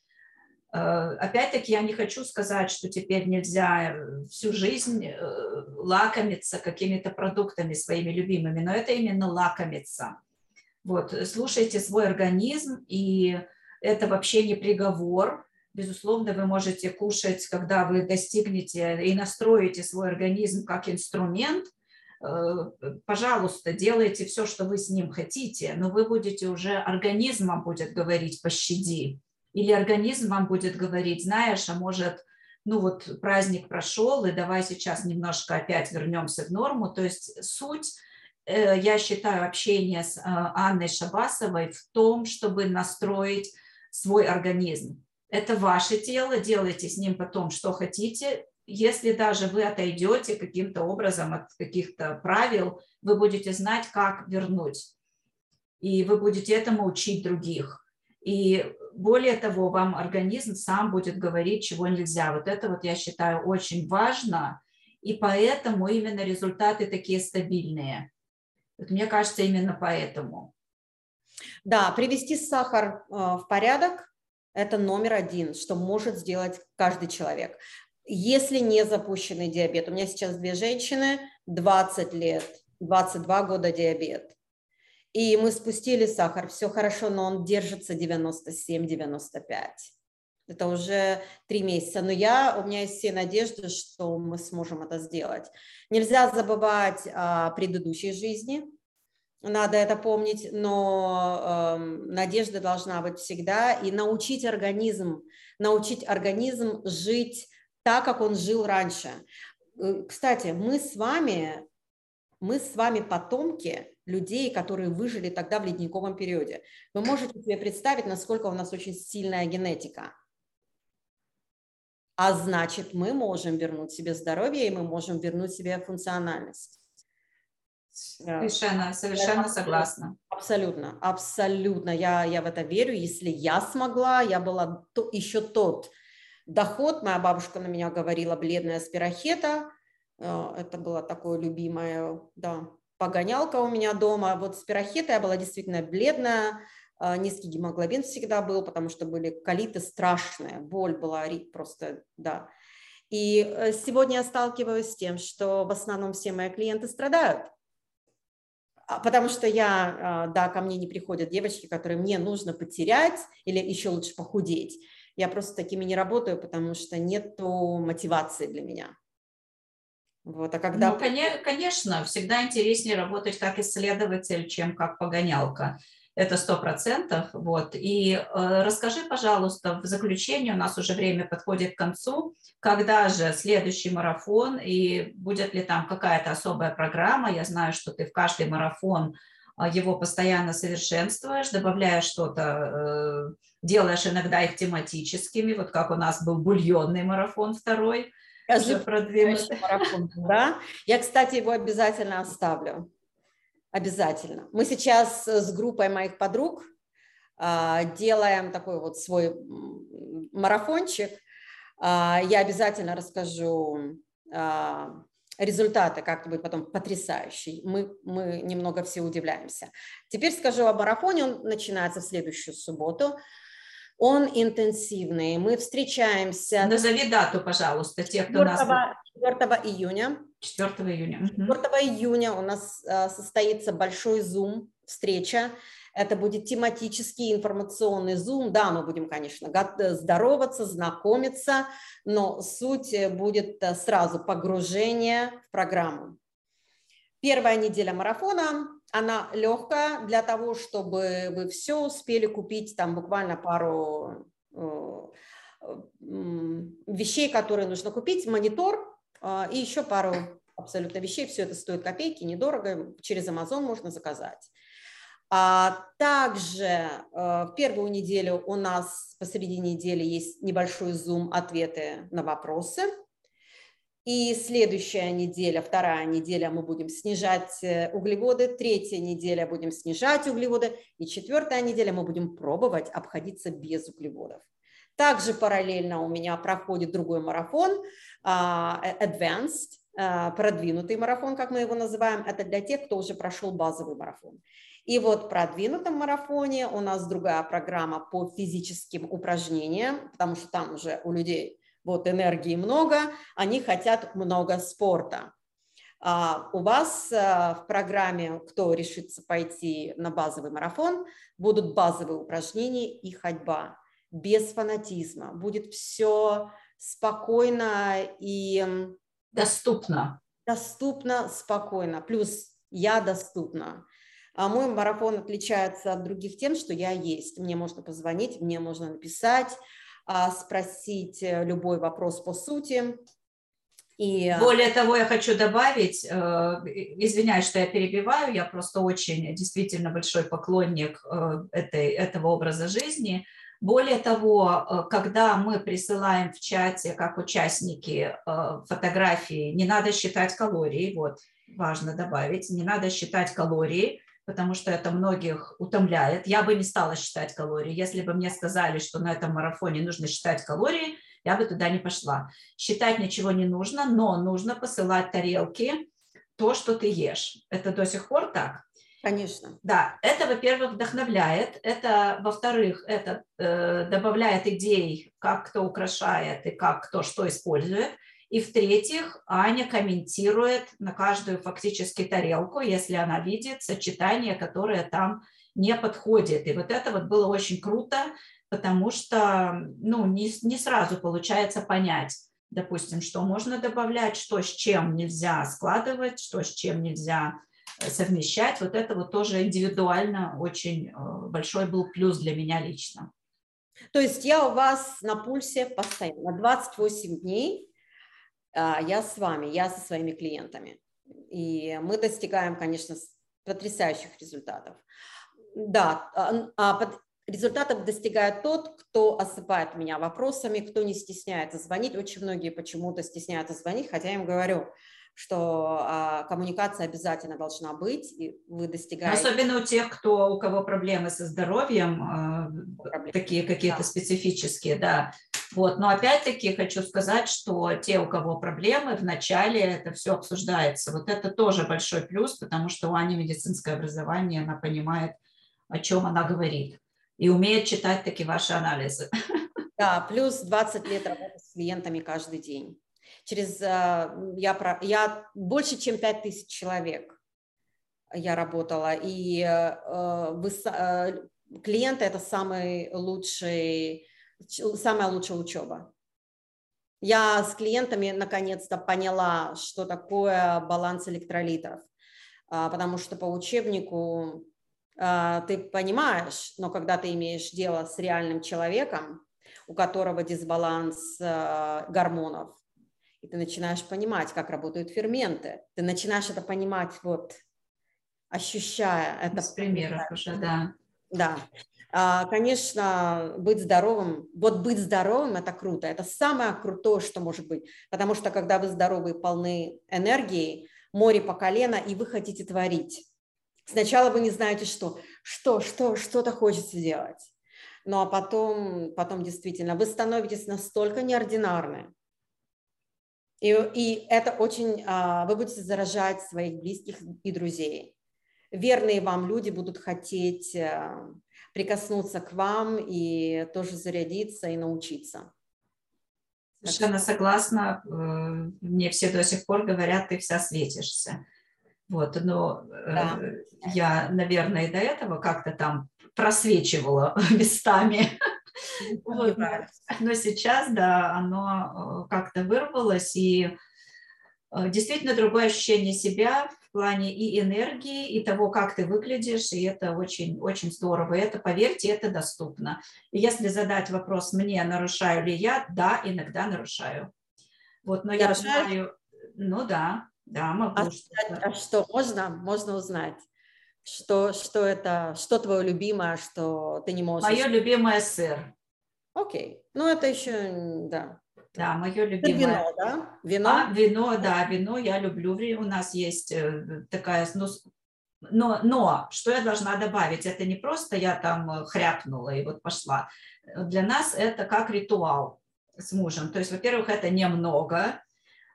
А, опять-таки я не хочу сказать, что теперь нельзя всю жизнь э, лакомиться какими-то продуктами своими любимыми, но это именно лакомиться. Вот, слушайте свой организм и это вообще не приговор. Безусловно, вы можете кушать, когда вы достигнете и настроите свой организм как инструмент. Э, пожалуйста, делайте все, что вы с ним хотите, но вы будете уже, организм вам будет говорить «пощади». Или организм вам будет говорить, знаешь, а может, ну вот праздник прошел, и давай сейчас немножко опять вернемся в норму. То есть суть э, я считаю, общение с э, Анной Шабасовой в том, чтобы настроить свой организм. Это ваше тело, делайте с ним потом что хотите. Если даже вы отойдете каким-то образом от каких-то правил, вы будете знать, как вернуть. И вы будете этому учить других. И более того, вам организм сам будет говорить, чего нельзя. Вот это вот я считаю очень важно, и поэтому именно результаты такие стабильные. Вот мне кажется, именно поэтому. Да, привести сахар э, в порядок – это номер один, что может сделать каждый человек. Если не запущенный диабет, у меня сейчас две женщины, 20 лет, 22 года диабет. И мы спустили сахар, все хорошо, но он держится 97-95. Это уже три месяца. Но я, у меня есть все надежды, что мы сможем это сделать. Нельзя забывать о предыдущей жизни надо это помнить, но э, надежда должна быть всегда и научить организм, научить организм жить так, как он жил раньше. Э, кстати, мы с вами, мы с вами потомки людей, которые выжили тогда в ледниковом периоде. Вы можете себе представить, насколько у нас очень сильная генетика. А значит, мы можем вернуть себе здоровье, и мы можем вернуть себе функциональность. Совершенно, совершенно согласна. Абсолютно, абсолютно. Я, я в это верю. Если я смогла, я была то, еще тот доход. Моя бабушка на меня говорила бледная спирохета. Э, это была такое любимое, да, погонялка у меня дома. Вот спирохета я была действительно бледная, э, низкий гемоглобин всегда был, потому что были колиты страшные, боль была просто, да. И э, сегодня я сталкиваюсь с тем, что в основном все мои клиенты страдают а, потому что я, да, ко мне не приходят девочки, которые мне нужно потерять или еще лучше похудеть. Я просто такими не работаю, потому что нет мотивации для меня. Вот, а когда... Ну, конечно, всегда интереснее работать как исследователь, чем как погонялка это сто процентов. Вот. И э, расскажи, пожалуйста, в заключение, у нас уже время подходит к концу, когда же следующий марафон и будет ли там какая-то особая программа? Я знаю, что ты в каждый марафон э, его постоянно совершенствуешь, добавляешь что-то, э, делаешь иногда их тематическими, вот как у нас был бульонный марафон второй. Я же марафон, да? Я, кстати, его обязательно оставлю. Обязательно. Мы сейчас с группой моих подруг а, делаем такой вот свой марафончик. А, я обязательно расскажу а, результаты, как будет потом потрясающий. Мы, мы немного все удивляемся. Теперь скажу о марафоне. Он начинается в следующую субботу. Он интенсивный. Мы встречаемся... Назови дату, пожалуйста, те, кто 4, нас... 4 июня. 4 июня. 4 июня у нас а, состоится большой Zoom встреча. Это будет тематический информационный зум. Да, мы будем, конечно, здороваться, знакомиться, но суть будет э, сразу погружение в программу. Первая неделя марафона она легкая для того, чтобы вы все успели купить, там буквально пару э, вещей, которые нужно купить, монитор э, и еще пару абсолютно вещей. Все это стоит копейки, недорого, через Amazon можно заказать. А также э, в первую неделю у нас посреди недели есть небольшой зум ответы на вопросы – и следующая неделя, вторая неделя мы будем снижать э, углеводы, третья неделя будем снижать углеводы, и четвертая неделя мы будем пробовать обходиться без углеводов. Также параллельно у меня проходит другой марафон, а, э, Advanced, а, продвинутый марафон, как мы его называем. Это для тех, кто уже прошел базовый марафон. И вот в продвинутом марафоне у нас другая программа по физическим упражнениям, потому что там уже у людей вот энергии много, они хотят много спорта. А у вас а, в программе, кто решится пойти на базовый марафон, будут базовые упражнения и ходьба без фанатизма. Будет все спокойно и доступно. Доступно, спокойно. Плюс я доступна. А мой марафон отличается от других тем, что я есть. Мне можно позвонить, мне можно написать, спросить э, любой вопрос по сути. И... Э, Более того, я хочу добавить, э, извиняюсь, что я перебиваю, я просто очень действительно большой поклонник этой, этого образа жизни. Более того, когда мы присылаем в чате как участники фотографии, не надо считать калории, вот важно добавить, не надо считать калории, потому что это многих утомляет. Я бы не стала считать калории. Если бы мне сказали, что на этом марафоне нужно считать калории, я бы туда не пошла. Считать ничего не нужно, но нужно посылать тарелки то, что ты ешь. Это до сих пор так? Конечно. Да, это, во-первых, вдохновляет, это, во-вторых, это э, добавляет идей, как кто украшает и как кто что использует. И в-третьих, Аня комментирует на каждую фактически тарелку, если она видит сочетание, которое там не подходит. И вот это вот было очень круто, потому что ну, не, не сразу получается понять, допустим, что можно добавлять, что с чем нельзя складывать, что с чем нельзя э, совмещать. Вот это вот тоже индивидуально очень э, большой был плюс для меня лично. То есть я у вас на пульсе постоянно 28 дней, я с вами, я со своими клиентами. И мы достигаем, конечно, потрясающих результатов. Да, а, а результатов достигает тот, кто осыпает меня вопросами, кто не стесняется звонить. Очень многие почему-то стесняются звонить, хотя я им говорю, что а, коммуникация обязательно должна быть, и вы достигаете... Особенно у тех, кто, у кого проблемы со здоровьем, а, проблемы. такие какие-то да. специфические, да. Вот. Но опять-таки хочу сказать, что те, у кого проблемы, вначале это все обсуждается. Вот это тоже большой плюс, потому что у Ани медицинское образование, она понимает, о чем она говорит, и умеет читать такие ваши анализы. Да, плюс 20 лет работы с клиентами каждый день через, а, я, я больше, чем 5000 человек я работала, и э, э, клиенты – это самый лучший, самая лучшая учеба. Я с клиентами наконец-то поняла, что такое баланс электролитов, а, потому что по учебнику а, ты понимаешь, но когда ты имеешь дело с реальным человеком, у которого дисбаланс гормонов, и ты начинаешь понимать, как работают ферменты. Ты начинаешь это понимать, вот, ощущая это. С примеров уже, да. Да. А, конечно, быть здоровым, вот быть здоровым – это круто, это самое крутое, что может быть, потому что когда вы здоровы и полны энергии, море по колено, и вы хотите творить. Сначала вы не знаете, что, что, что, что-то хочется сделать, ну а потом, потом действительно вы становитесь настолько неординарны, и, и это очень, а, вы будете заражать своих близких и друзей. Верные вам люди будут хотеть э, прикоснуться к вам и тоже зарядиться и научиться. Совершенно согласна. Э, мне все до сих пор говорят, ты вся светишься. Вот, но э, да. я, наверное, и до этого как-то там просвечивала [laughs] местами. Вот. Но сейчас, да, оно э, как-то вырвалось, и э, действительно другое ощущение себя в плане и энергии, и того, как ты выглядишь, и это очень, очень здорово. И это, поверьте, это доступно. И если задать вопрос мне, нарушаю ли я, да, иногда нарушаю. Вот, но я знаю, ну да, да, могу. А, а что, можно, можно узнать? Что, что это, что твое любимое, что ты не можешь? Мое любимое сыр. Окей, ну это еще, да. Да, мое любимое. вино, да? Вино? А, вино, да, вино я люблю. У нас есть э, такая, ну, но, но что я должна добавить? Это не просто я там э, хряпнула и вот пошла. Для нас это как ритуал с мужем. То есть, во-первых, это немного,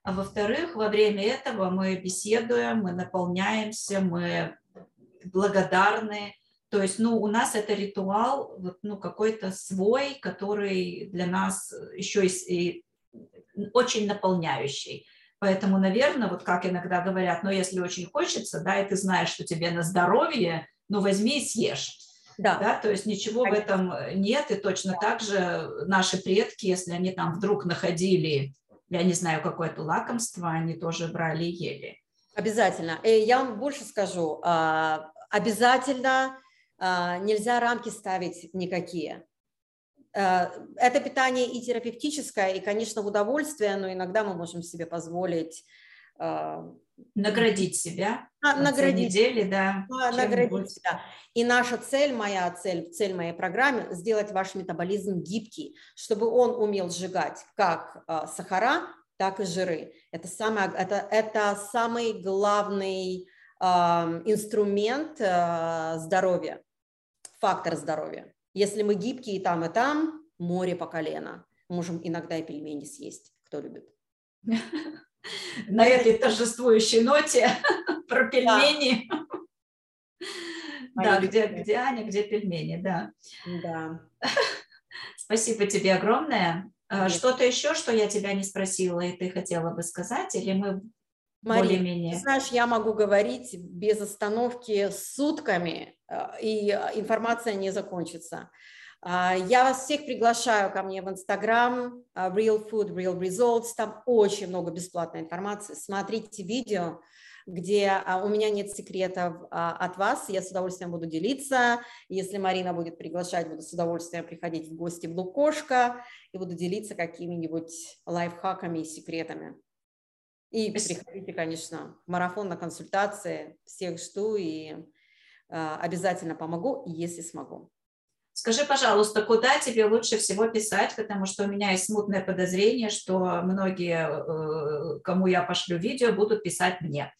а во-вторых, во время этого мы беседуем, мы наполняемся, мы благодарны. То есть, ну, у нас это ритуал, вот, ну, какой-то свой, который для нас еще и, и очень наполняющий. Поэтому, наверное, вот как иногда говорят, но если очень хочется, да, и ты знаешь, что тебе на здоровье, ну, возьми и съешь. Да. да, то есть ничего Конечно. в этом нет, и точно да. так же наши предки, если они там вдруг находили, я не знаю, какое-то лакомство, они тоже брали и ели. Обязательно. И э, я вам больше скажу. А, обязательно нельзя рамки ставить никакие. А, это питание и терапевтическое, и, конечно, в удовольствие, но иногда мы можем себе позволить наградить себя а, наградить недели, да, наградить себя. И наша цель, моя цель, цель моей программы сделать ваш метаболизм гибкий, чтобы он умел сжигать как сахара, так и жиры. Это, самое, это, это самый главный инструмент здоровья, фактор здоровья. Если мы гибкие и там, и там, море по колено. Можем иногда и пельмени съесть, кто любит. [laughs] На этой торжествующей ноте [laughs] про пельмени. Да, где, где Аня, где пельмени, да. Да. [laughs] Спасибо тебе огромное. А, что-то еще, что я тебя не спросила, и ты хотела бы сказать, или мы более-менее... знаешь, я могу говорить без остановки сутками, а, и информация не закончится. А, я вас всех приглашаю ко мне в Инстаграм, Real Food, Real Results, там очень много бесплатной информации. Смотрите видео, где а, у меня нет секретов а, от вас, я с удовольствием буду делиться. Если Марина будет приглашать, буду с удовольствием приходить в гости в Лукошко и буду делиться какими-нибудь лайфхаками и секретами. И приходите, конечно, в марафон на консультации. Всех жду и э, обязательно помогу, если смогу. Скажи, пожалуйста, куда тебе лучше всего писать, потому что у меня есть смутное подозрение, что многие, э, кому я пошлю видео, будут писать мне.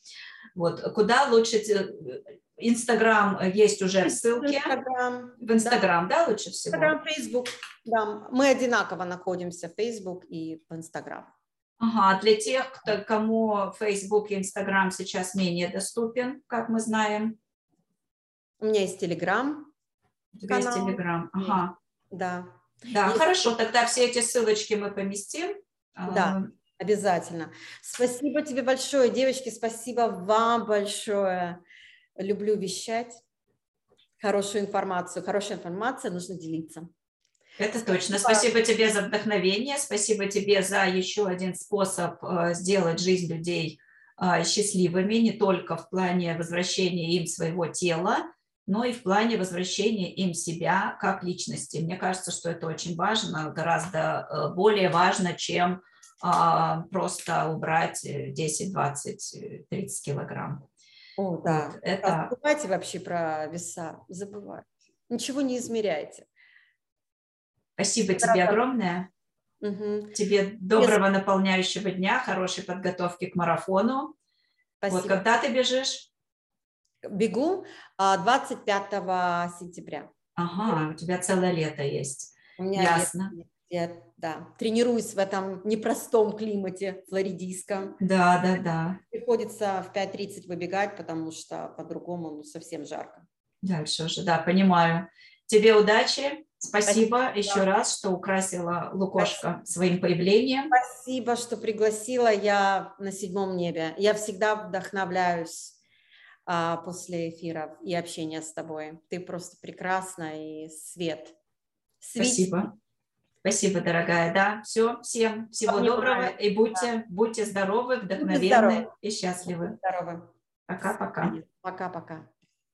Вот, куда лучше... Инстаграм есть уже в ссылке. Инстаграм. В Инстаграм, да. да, лучше всего? Инстаграм, Фейсбук. Да, мы одинаково находимся в Фейсбук и в Инстаграм. Ага, для тех, кто, кому Facebook и Instagram сейчас менее доступен, как мы знаем. У меня есть Telegram. Есть Telegram, ага. Да. Да, есть... хорошо, тогда все эти ссылочки мы поместим. Да, обязательно. Спасибо тебе большое, девочки, спасибо вам большое. Люблю вещать. Хорошую информацию. Хорошая информация нужно делиться. Это точно. Спасибо тебе за вдохновение, спасибо тебе за еще один способ э, сделать жизнь людей э, счастливыми, не только в плане возвращения им своего тела, но и в плане возвращения им себя как личности. Мне кажется, что это очень важно, гораздо э, более важно, чем просто убрать 10, 20, 30 килограмм. О, да. Это... Забывайте вообще про веса, забывайте. Ничего не измеряйте. Спасибо тебе огромное. Угу. Тебе доброго Без... наполняющего дня, хорошей подготовки к марафону. Спасибо. Вот когда ты бежишь? Бегу 25 а, сентября. Ага, у тебя целое лето есть. У меня Ясно. Лето, я, да, тренируюсь в этом непростом климате флоридийском. Да, да, да. Приходится в 5.30 выбегать, потому что по-другому ну, совсем жарко. Дальше уже, да, понимаю. Тебе удачи, Спасибо, Спасибо еще раз, что украсила Лукошка Спасибо. своим появлением. Спасибо, что пригласила. Я на седьмом небе. Я всегда вдохновляюсь а, после эфиров и общения с тобой. Ты просто прекрасна и свет. Свет. Спасибо. Спасибо, дорогая. Да, все, всем всего Обнимаю. доброго и будьте, да. будьте здоровы, вдохновенны будьте здоровы. и счастливы. Здоровы. Пока-пока. Пока-пока.